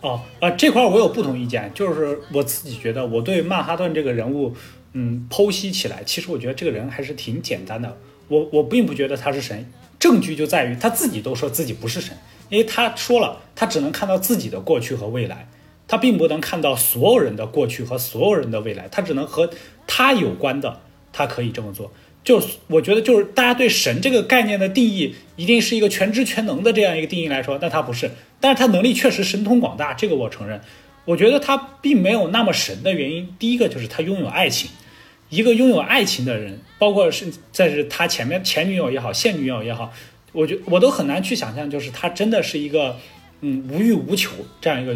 哦，啊，这块我有不同意见，就是我自己觉得我对曼哈顿这个人物，嗯，剖析起来，其实我觉得这个人还是挺简单的。我我并不觉得他是神，证据就在于他自己都说自己不是神，因为他说了，他只能看到自己的过去和未来，他并不能看到所有人的过去和所有人的未来，他只能和他有关的，他可以这么做。就我觉得，就是大家对神这个概念的定义，一定是一个全知全能的这样一个定义来说，但他不是，但是他能力确实神通广大，这个我承认。我觉得他并没有那么神的原因，第一个就是他拥有爱情，一个拥有爱情的人，包括是在是他前面前女友也好，现女友也好，我觉我都很难去想象，就是他真的是一个嗯无欲无求这样一个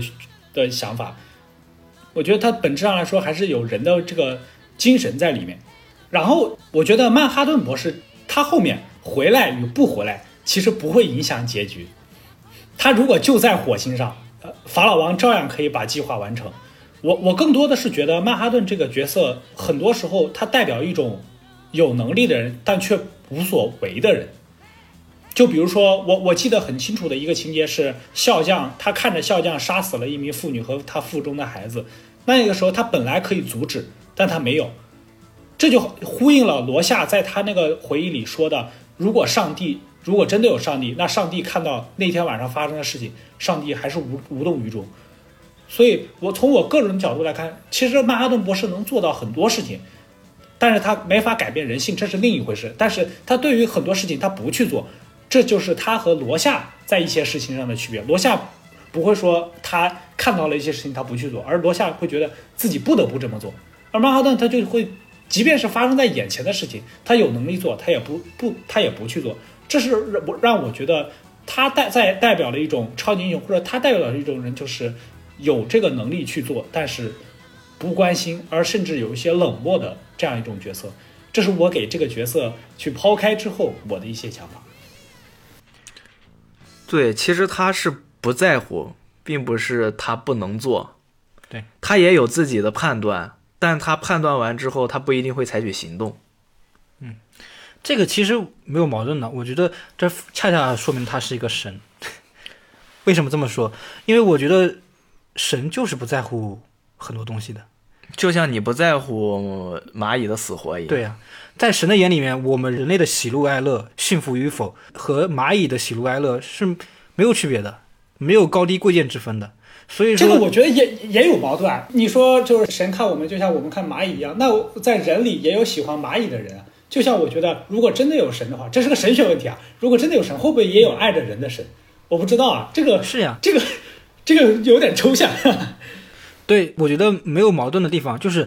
的想法。我觉得他本质上来说还是有人的这个精神在里面。然后我觉得曼哈顿博士他后面回来与不回来，其实不会影响结局。他如果就在火星上，呃，法老王照样可以把计划完成。我我更多的是觉得曼哈顿这个角色，很多时候他代表一种有能力的人，但却无所为的人。就比如说，我我记得很清楚的一个情节是，笑匠他看着笑匠杀死了一名妇女和他腹中的孩子，那个时候他本来可以阻止，但他没有，这就呼应了罗夏在他那个回忆里说的：如果上帝，如果真的有上帝，那上帝看到那天晚上发生的事情，上帝还是无无动于衷。所以，我从我个人角度来看，其实曼哈顿博士能做到很多事情，但是他没法改变人性，这是另一回事。但是他对于很多事情他不去做，这就是他和罗夏在一些事情上的区别。罗夏不会说他看到了一些事情他不去做，而罗夏会觉得自己不得不这么做。而曼哈顿他就会，即便是发生在眼前的事情，他有能力做，他也不不他也不去做。这是让我让我觉得他代在代表了一种超级英雄，或者他代表了一种人，就是有这个能力去做，但是不关心，而甚至有一些冷漠的这样一种角色。这是我给这个角色去抛开之后我的一些想法。对，其实他是不在乎，并不是他不能做，对他也有自己的判断，但他判断完之后，他不一定会采取行动。这个其实没有矛盾的，我觉得这恰恰说明他是一个神。为什么这么说？因为我觉得神就是不在乎很多东西的。就像你不在乎蚂蚁的死活一样。对呀、在神的眼里面，我们人类的喜怒哀乐、幸福与否，和蚂蚁的喜怒哀乐是没有区别的，没有高低贵贱之分的。所以说，这个我觉得也也有矛盾啊。你说就是神看我们就像我们看蚂蚁一样，那在人里也有喜欢蚂蚁的人啊。就像我觉得，如果真的有神的话，这是个神学问题啊。如果真的有神，会不会也有爱着人的神？我不知道啊。这个是呀，这个 这个有点抽象。对我觉得没有矛盾的地方就是。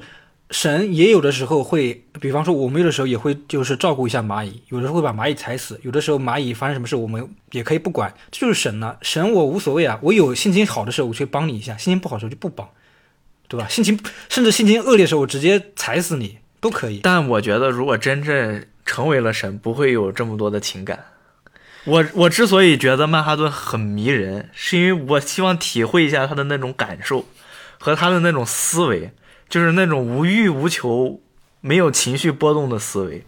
神也有的时候会，比方说我们有的时候也会就是照顾一下蚂蚁，有的时候会把蚂蚁踩死，有的时候蚂蚁发生什么事我们也可以不管，这就是神呢、神我无所谓啊，我有心情好的时候我去帮你一下，心情不好的时候就不帮，对吧？心情甚至心情恶劣的时候我直接踩死你都可以。但我觉得，如果真正成为了神，不会有这么多的情感。我我之所以觉得曼哈顿很迷人，是因为我希望体会一下他的那种感受和他的那种思维，就是那种无欲无求、没有情绪波动的思维。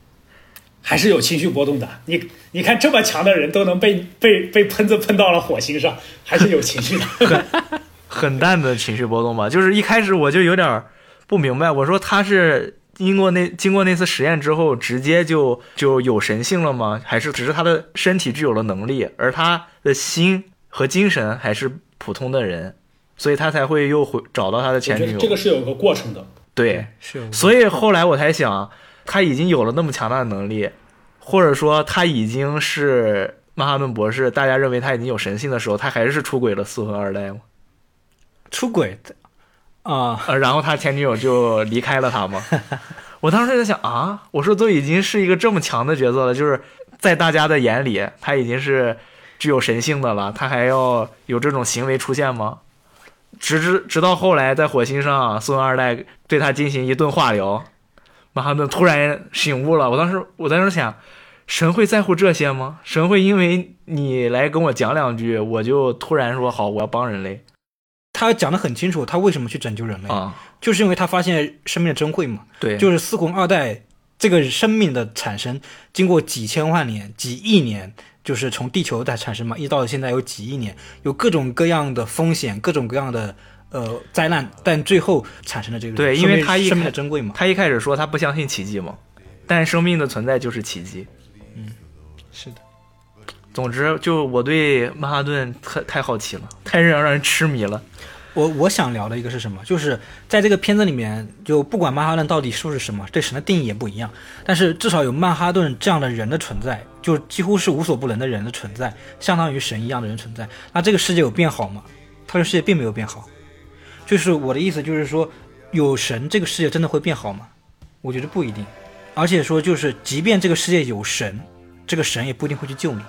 还是有情绪波动的。你你看，这么强的人都能被被被喷子喷到了火星上，还是有情绪的。很淡的情绪波动吧。就是一开始我就有点不明白，我说他是经过那经过那次实验之后，直接就就有神性了吗？还是只是他的身体具有了能力，而他的心和精神还是普通的人，所以他才会又回找到他的前女友。这个是有个过程的。对，是所以后来我才想，他已经有了那么强大的能力，或者说他已经是曼哈顿博士，大家认为他已经有神性的时候，他还是出轨了四魂二代吗？出轨啊、呃，然后他前女友就离开了他嘛。我当时在想啊，我说都已经是一个这么强的角色了，就是在大家的眼里，他已经是具有神性的了，他还要有这种行为出现吗？直至直到后来在火星上，孙二代对他进行一顿化疗，马哈顿突然醒悟了。我当时我在那想，神会在乎这些吗？神会因为你来跟我讲两句，我就突然说好，我要帮人类他讲的很清楚，他为什么去拯救人类，啊？就是因为他发现生命的珍贵嘛。对，就是四魂二代这个生命的产生，经过几千万年、几亿年，就是从地球在产生嘛，一直到现在有几亿年，有各种各样的风险、各种各样的呃灾难，但最后产生了这个对因为他一生命的珍贵嘛。他一开始说他不相信奇迹嘛，但生命的存在就是奇迹。嗯是的，总之，就我对曼哈顿太太好奇了，太让让人痴迷了。我我想聊的一个是什么？就是在这个片子里面，就不管曼哈顿到底是不是什么，对神的定义也不一样，但是至少有曼哈顿这样的人的存在，就几乎是无所不能的人的存在，相当于神一样的人存在。那这个世界有变好吗？他说世界并没有变好。就是我的意思，就是说有神，这个世界真的会变好吗？我觉得不一定。而且说，就是即便这个世界有神，这个神也不一定会去救你。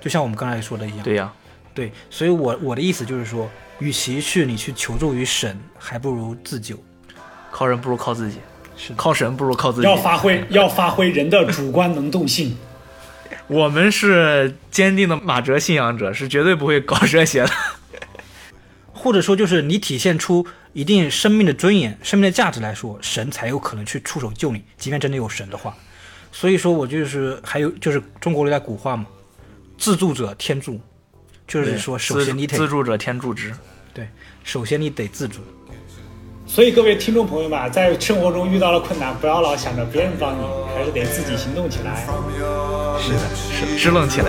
就像我们刚才说的一样。对呀、对，所以我我的意思就是说，与其是你去求助于神，还不如自救。靠人不如靠自己，是，靠神不如靠自己要。发挥要发挥人的主观能动性。我们是坚定的马哲信仰者，是绝对不会搞这些的。或者说就是你体现出一定生命的尊严、生命的价值来说，神才有可能去出手救你，即便真的有神的话。所以说我就是还有就是中国有代古话嘛，自助者天助，就是说首先你得自自助者天助之。对首先你得自助。所以各位听众朋友们啊，在生活中遇到了困难，不要老想着别人帮你，还是得自己行动起来。是的，是支棱起来。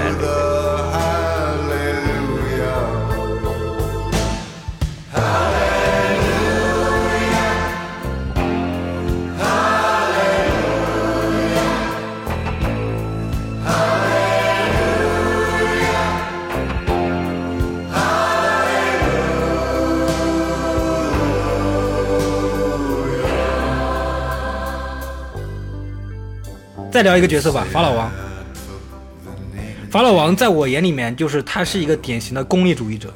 再聊一个角色吧，法老王。法老王在我眼里面，就是他是一个典型的功利主义者。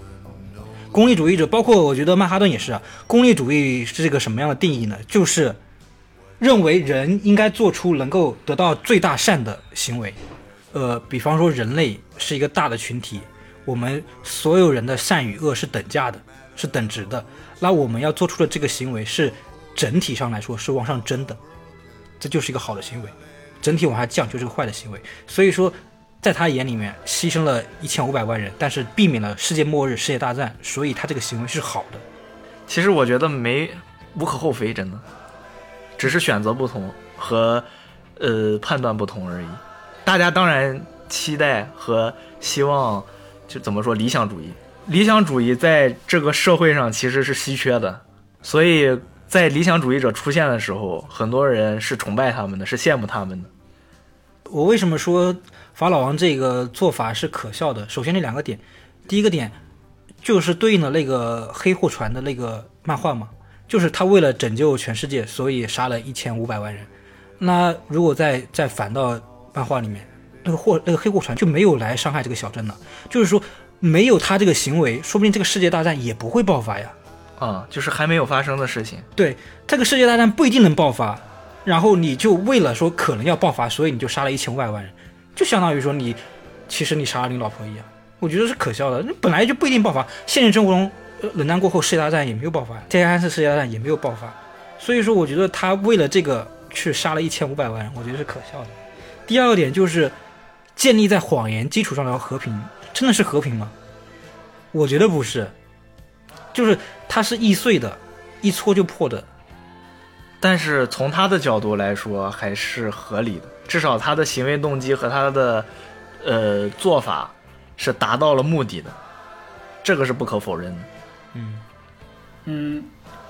功利主义者，包括我觉得曼哈顿也是啊。功利主义是一个什么样的定义呢？就是认为人应该做出能够得到最大善的行为。呃，比方说人类是一个大的群体，我们所有人的善与恶是等价的，是等值的。那我们要做出的这个行为是整体上来说是往上增的，这就是一个好的行为。整体往下降就是个坏的行为。所以说，在他眼里面牺牲了一千五百万人，但是避免了世界末日、世界大战，所以他这个行为是好的。其实我觉得没无可厚非，真的，只是选择不同和呃判断不同而已。大家当然期待和希望，就怎么说理想主义？理想主义在这个社会上其实是稀缺的，所以在理想主义者出现的时候，很多人是崇拜他们的，是羡慕他们的。我为什么说法老王这个做法是可笑的？首先这两个点，第一个点就是对应的那个黑货船的那个漫画嘛，就是他为了拯救全世界，所以杀了一千五百万人。那如果再再反到漫画里面，那个货那个黑货船就没有来伤害这个小镇了，就是说没有他这个行为，说不定这个世界大战也不会爆发呀。啊、就是还没有发生的事情。对，这个世界大战不一定能爆发，然后你就为了说可能要爆发，所以你就杀了一千五百万人，就相当于说你其实你杀了你老婆一样，我觉得是可笑的。那本来就不一定爆发，现实生活中，冷战过后世界大战也没有爆发，天安次世界大战也没有爆发，所以说我觉得他为了这个去杀了一千五百万人，我觉得是可笑的。第二点就是建立在谎言基础上的和平，真的是和平吗？我觉得不是，就是它是易碎的，一搓就破的。但是从他的角度来说，还是合理的。至少他的行为动机和他的呃做法是达到了目的的，这个是不可否认的。嗯，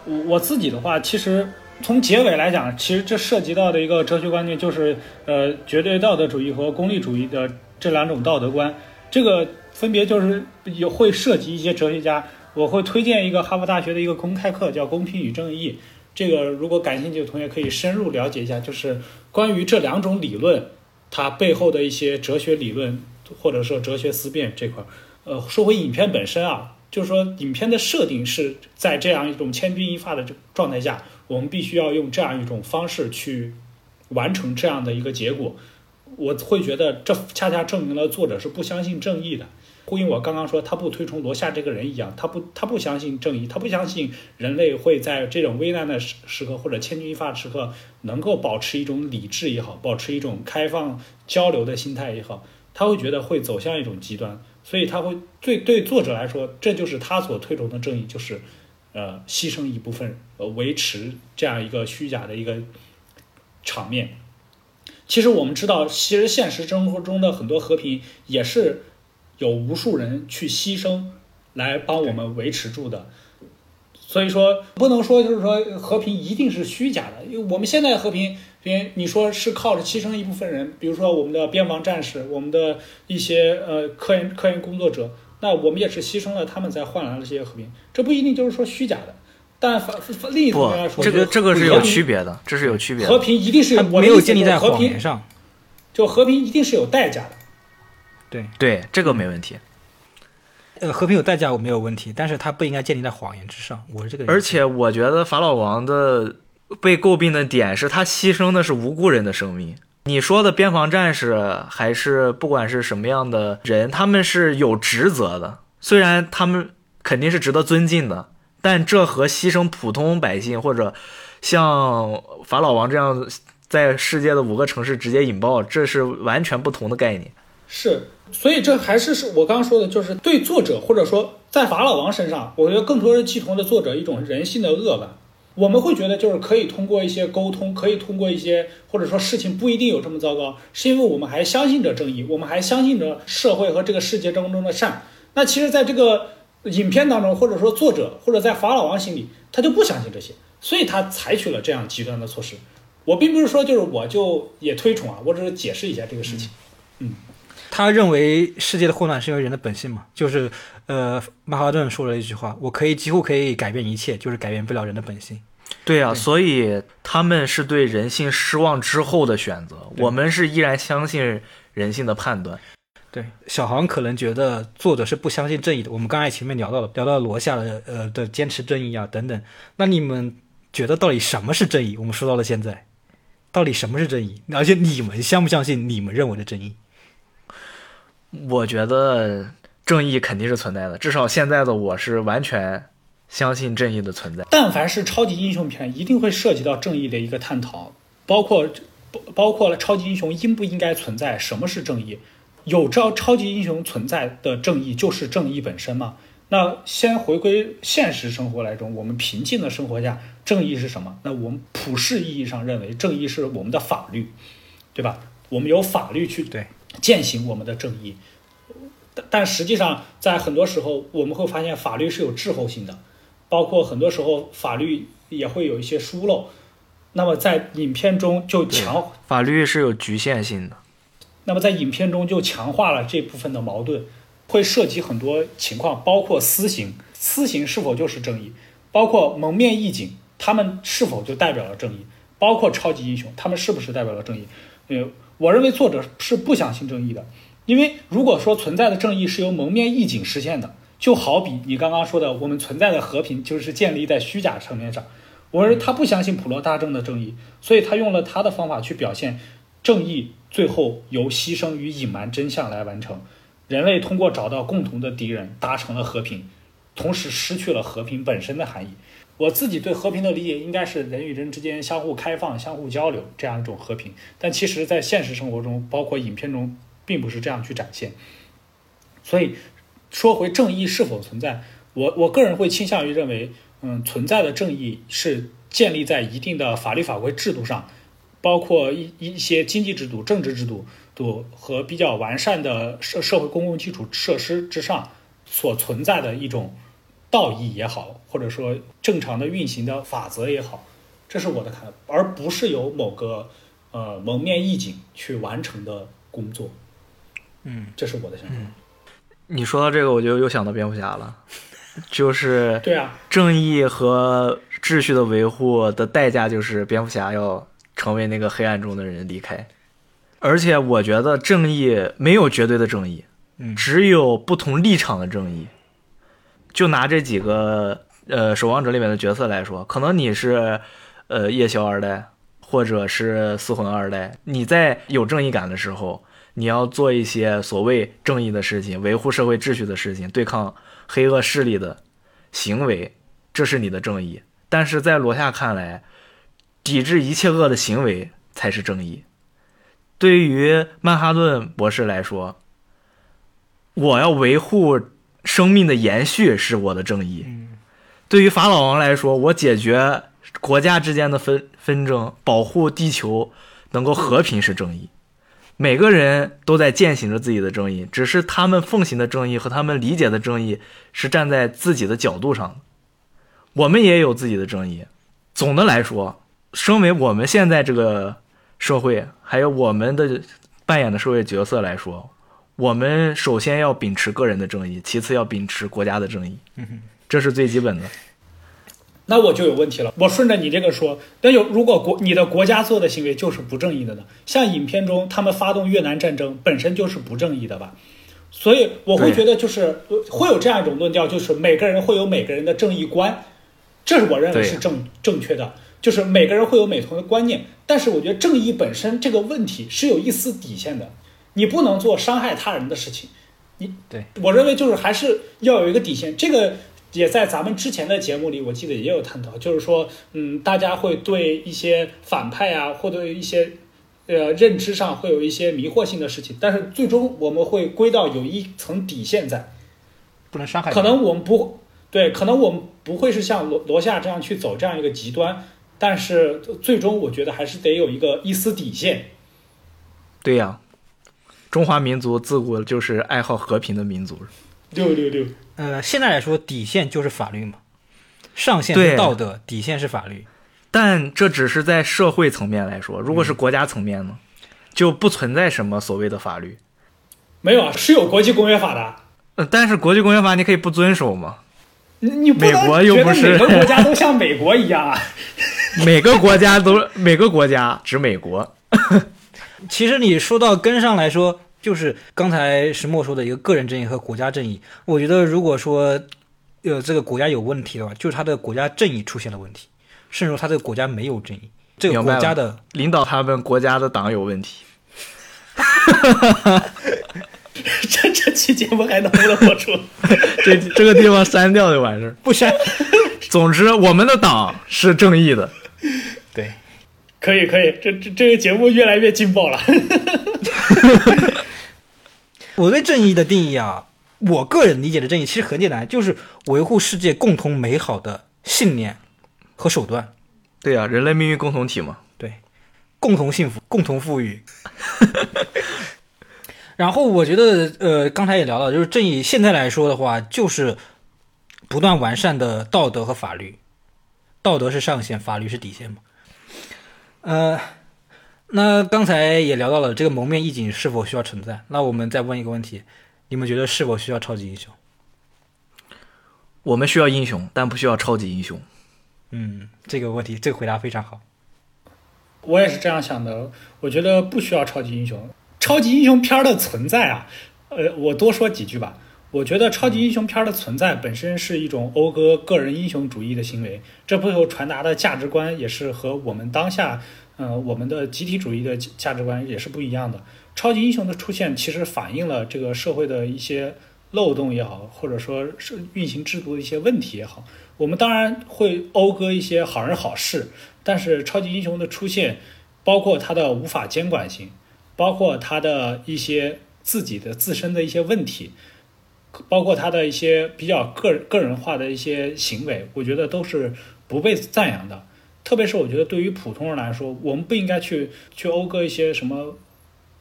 我我自己的话，其实从结尾来讲，其实这涉及到的一个哲学观念就是，呃，绝对道德主义和功利主义的这两种道德观，这个分别就是有会涉及一些哲学家。我会推荐一个哈佛大学的一个公开课，叫《公平与正义》。这个如果感兴趣的同学可以深入了解一下，就是关于这两种理论，它背后的一些哲学理论或者说哲学思辨这块儿。呃，说回影片本身啊，就是说影片的设定是在这样一种千钧一发的这状态下，我们必须要用这样一种方式去完成这样的一个结果。我会觉得这恰恰证明了作者是不相信正义的。呼应我刚刚说他不推崇罗夏这个人一样，他不他不相信正义，他不相信人类会在这种危难的时时刻或者千钧一发的时刻能够保持一种理智也好，保持一种开放交流的心态也好，他会觉得会走向一种极端，所以他会对对作者来说，这就是他所推崇的正义，就是呃牺牲一部分呃维持这样一个虚假的一个场面。其实我们知道，其实现实生活中的很多和平也是有无数人去牺牲来帮我们维持住的。所以说，不能说就是说和平一定是虚假的。因为我们现在和平，别你说是靠着牺牲一部分人，比如说我们的边防战士，我们的一些呃科研科研工作者，那我们也是牺牲了他们才换来了这些和平。这不一定就是说虚假的。但反反另一不方面来，说，这个就这个是有区别的，这是有区别的和。平一定是它没有建立在和平谎言，上。就和平一定是有代价的。对，对，这个没问题。呃，和平有代价我没有问题，但是它不应该建立在谎言之上。我是这个。而且我觉得法老王的被诟病的点是他牺牲的是无辜人的生命。你说的边防战士还是不管是什么样的人，他们是有职责的，虽然他们肯定是值得尊敬的，但这和牺牲普通百姓或者像法老王这样在世界的五个城市直接引爆，这是完全不同的概念。是，所以这还是是我刚刚说的，就是对作者或者说在法老王身上，我觉得更多是寄托了作者一种人性的恶吧。我们会觉得就是可以通过一些沟通，可以通过一些或者说事情不一定有这么糟糕，是因为我们还相信着正义，我们还相信着社会和这个世界当中的善。那其实，在这个影片当中，或者说作者或者在法老王心里，他就不相信这些，所以他采取了这样极端的措施。我并不是说就是我就也推崇啊，我只是解释一下这个事情。他认为世界的混乱是因为人的本性嘛，就是呃，曼哈顿说了一句话：“我可以几乎可以改变一切，就是改变不了人的本性。对啊、对所以他们是对人性失望之后的选择，我们是依然相信人性的判断。”对，小航可能觉得作者是不相信正义的。我们刚才前面聊到了，聊到罗夏的呃的坚持正义啊等等。那你们觉得到底什么是正义？我们说到了现在，到底什么是正义？而且你们相不相信你们认为的正义？我觉得正义肯定是存在的，至少现在的我是完全相信正义的存在。但凡是超级英雄片，一定会涉及到正义的一个探讨，包括包包括了超级英雄应不应该存在，什么是正义？有超超级英雄存在的正义就是正义本身吗？那先回归现实生活来中，我们平静的生活下，正义是什么？那我们普世意义上认为，正义是我们的法律，对吧？我们有法律去对践行我们的正义。但但实际上，在很多时候，我们会发现法律是有滞后性的，包括很多时候法律也会有一些疏漏。那么在影片中就强，法律是有局限性的。那么在影片中就强化了这部分的矛盾，会涉及很多情况，包括私刑，私刑是否就是正义？包括蒙面义警，他们是否就代表了正义？包括超级英雄，他们是不是代表了正义？呃，我认为作者是不相信正义的，因为如果说存在的正义是由蒙面义警实现的，就好比你刚刚说的，我们存在的和平就是建立在虚假层面上。我认为他不相信普罗大众的正义，所以他用了他的方法去表现正义，最后由牺牲与隐瞒真相来完成。人类通过找到共同的敌人，达成了和平，同时失去了和平本身的含义。我自己对和平的理解应该是人与人之间相互开放、相互交流这样一种和平，但其实，在现实生活中，包括影片中，并不是这样去展现。所以，说回正义是否存在，我我个人会倾向于认为，嗯，存在的正义是建立在一定的法律法规制度上，包括一一些经济制度、政治制度度和比较完善的社社会公共基础设施之上所存在的一种道义也好，或者说正常的运行的法则也好，这是我的看法，而不是由某个呃蒙面义警去完成的工作。嗯，这是我的想法。你说到这个，我就又想到蝙蝠侠了，就是对啊，正义和秩序的维护的代价就是蝙蝠侠要成为那个黑暗中的人离开。而且我觉得正义没有绝对的正义，嗯只有不同立场的正义。就拿这几个呃守望者里面的角色来说，可能你是呃夜宵二代，或者是四魂二代，你在有正义感的时候，你要做一些所谓正义的事情，维护社会秩序的事情，对抗黑恶势力的行为，这是你的正义。但是在罗夏看来，抵制一切恶的行为才是正义。对于曼哈顿博士来说，我要维护生命的延续是我的正义。对于法老王来说，我解决国家之间的纷纷争，保护地球能够和平是正义。每个人都在践行着自己的正义，只是他们奉行的正义和他们理解的正义是站在自己的角度上的。我们也有自己的正义。总的来说，身为我们现在这个社会，还有我们的扮演的社会角色来说，我们首先要秉持个人的正义，其次要秉持国家的正义，这是最基本的。那我就有问题了。我顺着你这个说，那有如果国你的国家做的行为就是不正义的呢？像影片中他们发动越南战争本身就是不正义的吧？所以我会觉得就是呃会有这样一种论调，就是每个人会有每个人的正义观，这是我认为是正正确的。就是每个人会有每同的观念，但是我觉得正义本身这个问题是有一丝底线的，你不能做伤害他人的事情。你对我认为就是还是要有一个底线。这个也在咱们之前的节目里，我记得也有探讨，就是说，嗯，大家会对一些反派啊，或者一些呃认知上会有一些迷惑性的事情，但是最终我们会归到有一层底线在，不能伤害可。能我们不对，可能我们不会是像罗罗夏这样去走这样一个极端，但是最终我觉得还是得有一个一丝底线。对呀，中华民族自古就是爱好和平的民族。六六六，呃，现在来说，底线就是法律嘛，上限是道德，底线是法律。但这只是在社会层面来说，如果是国家层面呢，就不存在什么所谓的法律。没有啊，是有国际公约法的。呃，但是国际公约法你可以不遵守吗？你你不美国又觉得不是每个国家都像美国一样啊？每个国家都每个国家指美国。其实你说到根上来说，就是刚才石墨说的一个个人正义和国家正义。我觉得如果说，呃，这个国家有问题的话，就是他的国家正义出现了问题，甚至说他这个国家没有正义，这个国家的领导他们国家的党有问题。这 这期节目还能不能播出？这这个地方删掉就完事儿。不删。总之，我们的党是正义的。对，可以可以，这这这个节目越来越劲爆了。我对正义的定义啊，我个人理解的正义其实很简单，就是维护世界共同美好的信念和手段，对啊、人类命运共同体嘛。对，共同幸福，共同富裕。然后我觉得，呃，刚才也聊到，就是正义现在来说的话，就是不断完善的道德和法律，道德是上限，法律是底线嘛。呃，那刚才也聊到了这个蒙面义警是否需要存在，那我们再问一个问题：你们觉得是否需要超级英雄？我们需要英雄，但不需要超级英雄。嗯，这个问题，这个回答非常好。我也是这样想的，我觉得不需要超级英雄。超级英雄片儿的存在啊，呃，我多说几句吧。我觉得超级英雄片儿的存在本身是一种讴歌个人英雄主义的行为，这背后传达的价值观也是和我们当下，呃，我们的集体主义的价值观也是不一样的。超级英雄的出现其实反映了这个社会的一些漏洞也好，或者说是运行制度的一些问题也好。我们当然会讴歌一些好人好事，但是超级英雄的出现，包括他的无法监管性，包括他的一些自己的自身的一些问题，包括他的一些比较个个人化的一些行为，我觉得都是不被赞扬的。特别是我觉得对于普通人来说，我们不应该去去讴歌一些什么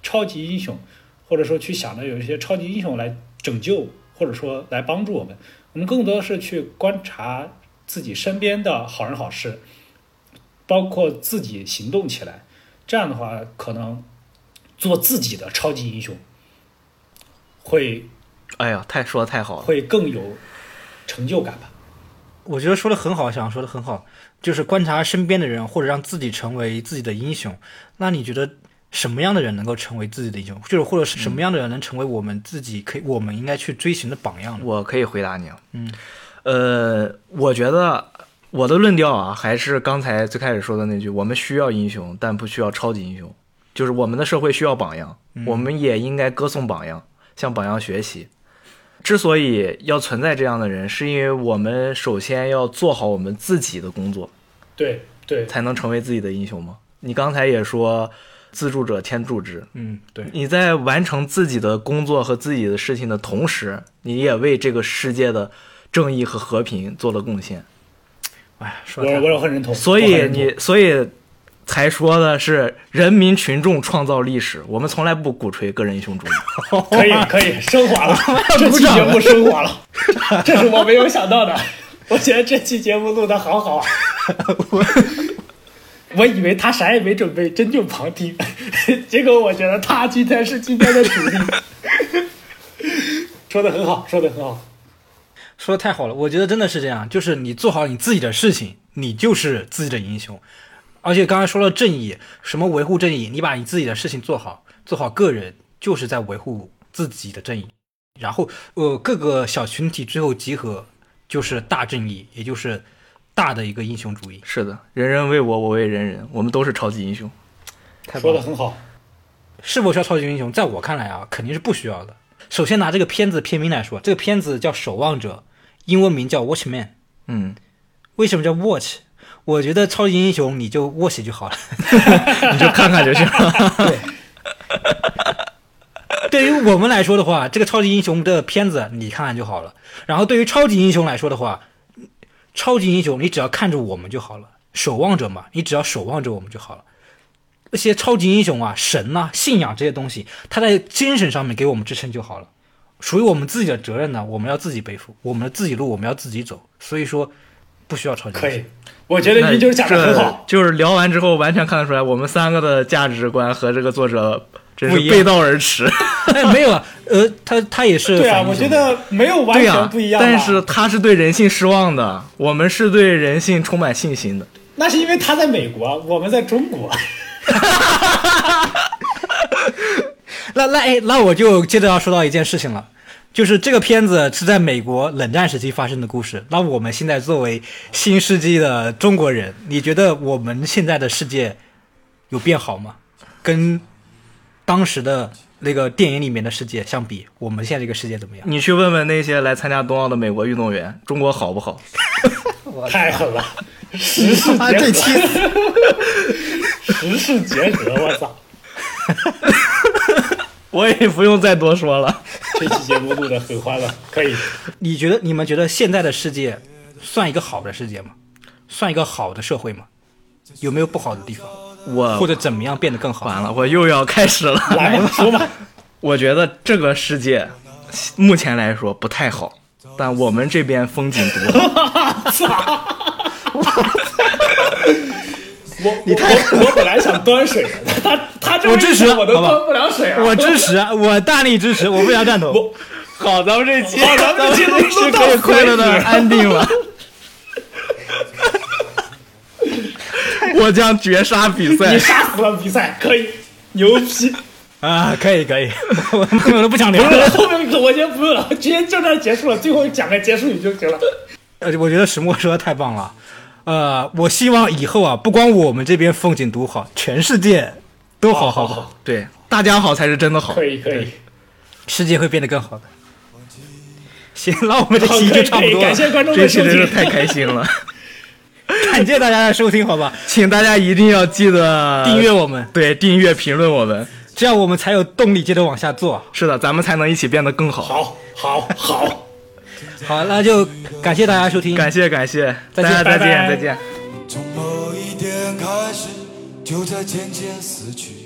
超级英雄，或者说去想着有一些超级英雄来拯救，或者说来帮助我们。我们更多的是去观察自己身边的好人好事，包括自己行动起来。这样的话，可能做自己的超级英雄，会哎呀，太说的太好了。会更有成就感吧。我觉得说的很好，想说的很好，就是观察身边的人，或者让自己成为自己的英雄。那你觉得什么样的人能够成为自己的英雄？就是或者是什么样的人能成为我们自己可以，我们应该去追寻的榜样呢？我可以回答你啊。嗯，呃，我觉得我的论调啊，还是刚才最开始说的那句：我们需要英雄，但不需要超级英雄。就是我们的社会需要榜样，我们也应该歌颂榜样，向榜样学习。之所以要存在这样的人，是因为我们首先要做好我们自己的工作，对对，才能成为自己的英雄嘛。你刚才也说，自助者天助之。嗯，对，你在完成自己的工作和自己的事情的同时，你也为这个世界的正义和和平做了贡献。哎，说的我我也很认同。所以你，所以才说的是人民群众创造历史。我们从来不鼓吹个人英雄主义。可以可以升华了，这期节目升华了，这是我没有想到的。我觉得这期节目录的好好啊！我以为他啥也没准备，真就旁听，结果我觉得他今天是今天的主力。说的很好，说的很好。说的太好了，我觉得真的是这样，就是你做好你自己的事情，你就是自己的英雄。而且刚才说了正义，什么维护正义，你把你自己的事情做好，做好个人，就是在维护自己的正义。然后，呃，各个小群体最后集合，就是大正义，也就是大的一个英雄主义。是的，人人为我，我为人人，我们都是超级英雄。说的很好。是否需要超级英雄？在我看来啊，肯定是不需要的。首先拿这个片子片名来说，这个片子叫《守望者》，英文名叫 Watchman。嗯，为什么叫 Watch？我觉得超级英雄你就 watch 就好了。你就看看就行 了。对于我们来说的话，这个超级英雄的片子你看看就好了。然后对于超级英雄来说的话，超级英雄你只要看着我们就好了。守望者嘛，你只要守望着我们就好了。那些超级英雄啊、神呐、信仰这些东西，他在精神上面给我们支撑就好了。属于我们自己的责任呢，我们要自己背负，我们的自己路我们要自己走。所以说，不需要超级。可以，我觉得你就是讲的很好。就是聊完之后，完全看得出来，我们三个的价值观和这个作者真是背道而驰。哎，没有啊，呃，他他也是对啊，我觉得没有完、全不一样吧。但是他是对人性失望的，我们是对人性充满信心的。那是因为他在美国，我们在中国。那那哎，那我就接着要说到一件事情了，就是这个片子是在美国冷战时期发生的故事。那我们现在作为新世纪的中国人，你觉得我们现在的世界有变好吗？跟当时的那个电影里面的世界相比，我们现在这个世界怎么样？你去问问那些来参加冬奥的美国运动员，中国好不好？太狠了，时事啊，结合，这！时事结合，我操！我也不用再多说了。这期节目录的很欢乐，可以。你觉得你们觉得现在的世界算一个好的世界吗？算一个好的社会吗？有没有不好的地方，我或者怎么样变得更好？完了，我又要开始了。来吧，说吧。我觉得这个世界目前来说不太好，但我们这边风景独好。我你太我我本来想端水的，他他这么我支持一说我都端不了水啊。我支持，我大力支持，我非常赞同。我好，咱们这期好咱们这期都是可以快乐的 安定了。我将绝杀比赛你。杀死了比赛，可以牛批。啊，可以可以，我我都不想聊了，后面我先不用了，直接就这儿结束了，最后讲个结束语就行了。呃，我觉得石墨说的太棒了。呃，我希望以后啊，不光我们这边风景独好，全世界都好好好，对，大家好才是真的好。可以可以，世界会变得更好的。行，那我们这期就差不多了感，谢观众这期的收听。真是太开心了，感谢大家的收听，好吧？请大家一定要记得订阅我们，对，订阅、评论我们。这样我们才有动力接着往下做。是的，咱们才能一起变得更好。好，好，好，好，那就感谢大家收听，感谢感谢，再见大家再见再见。从某一天开始，就在渐渐死去。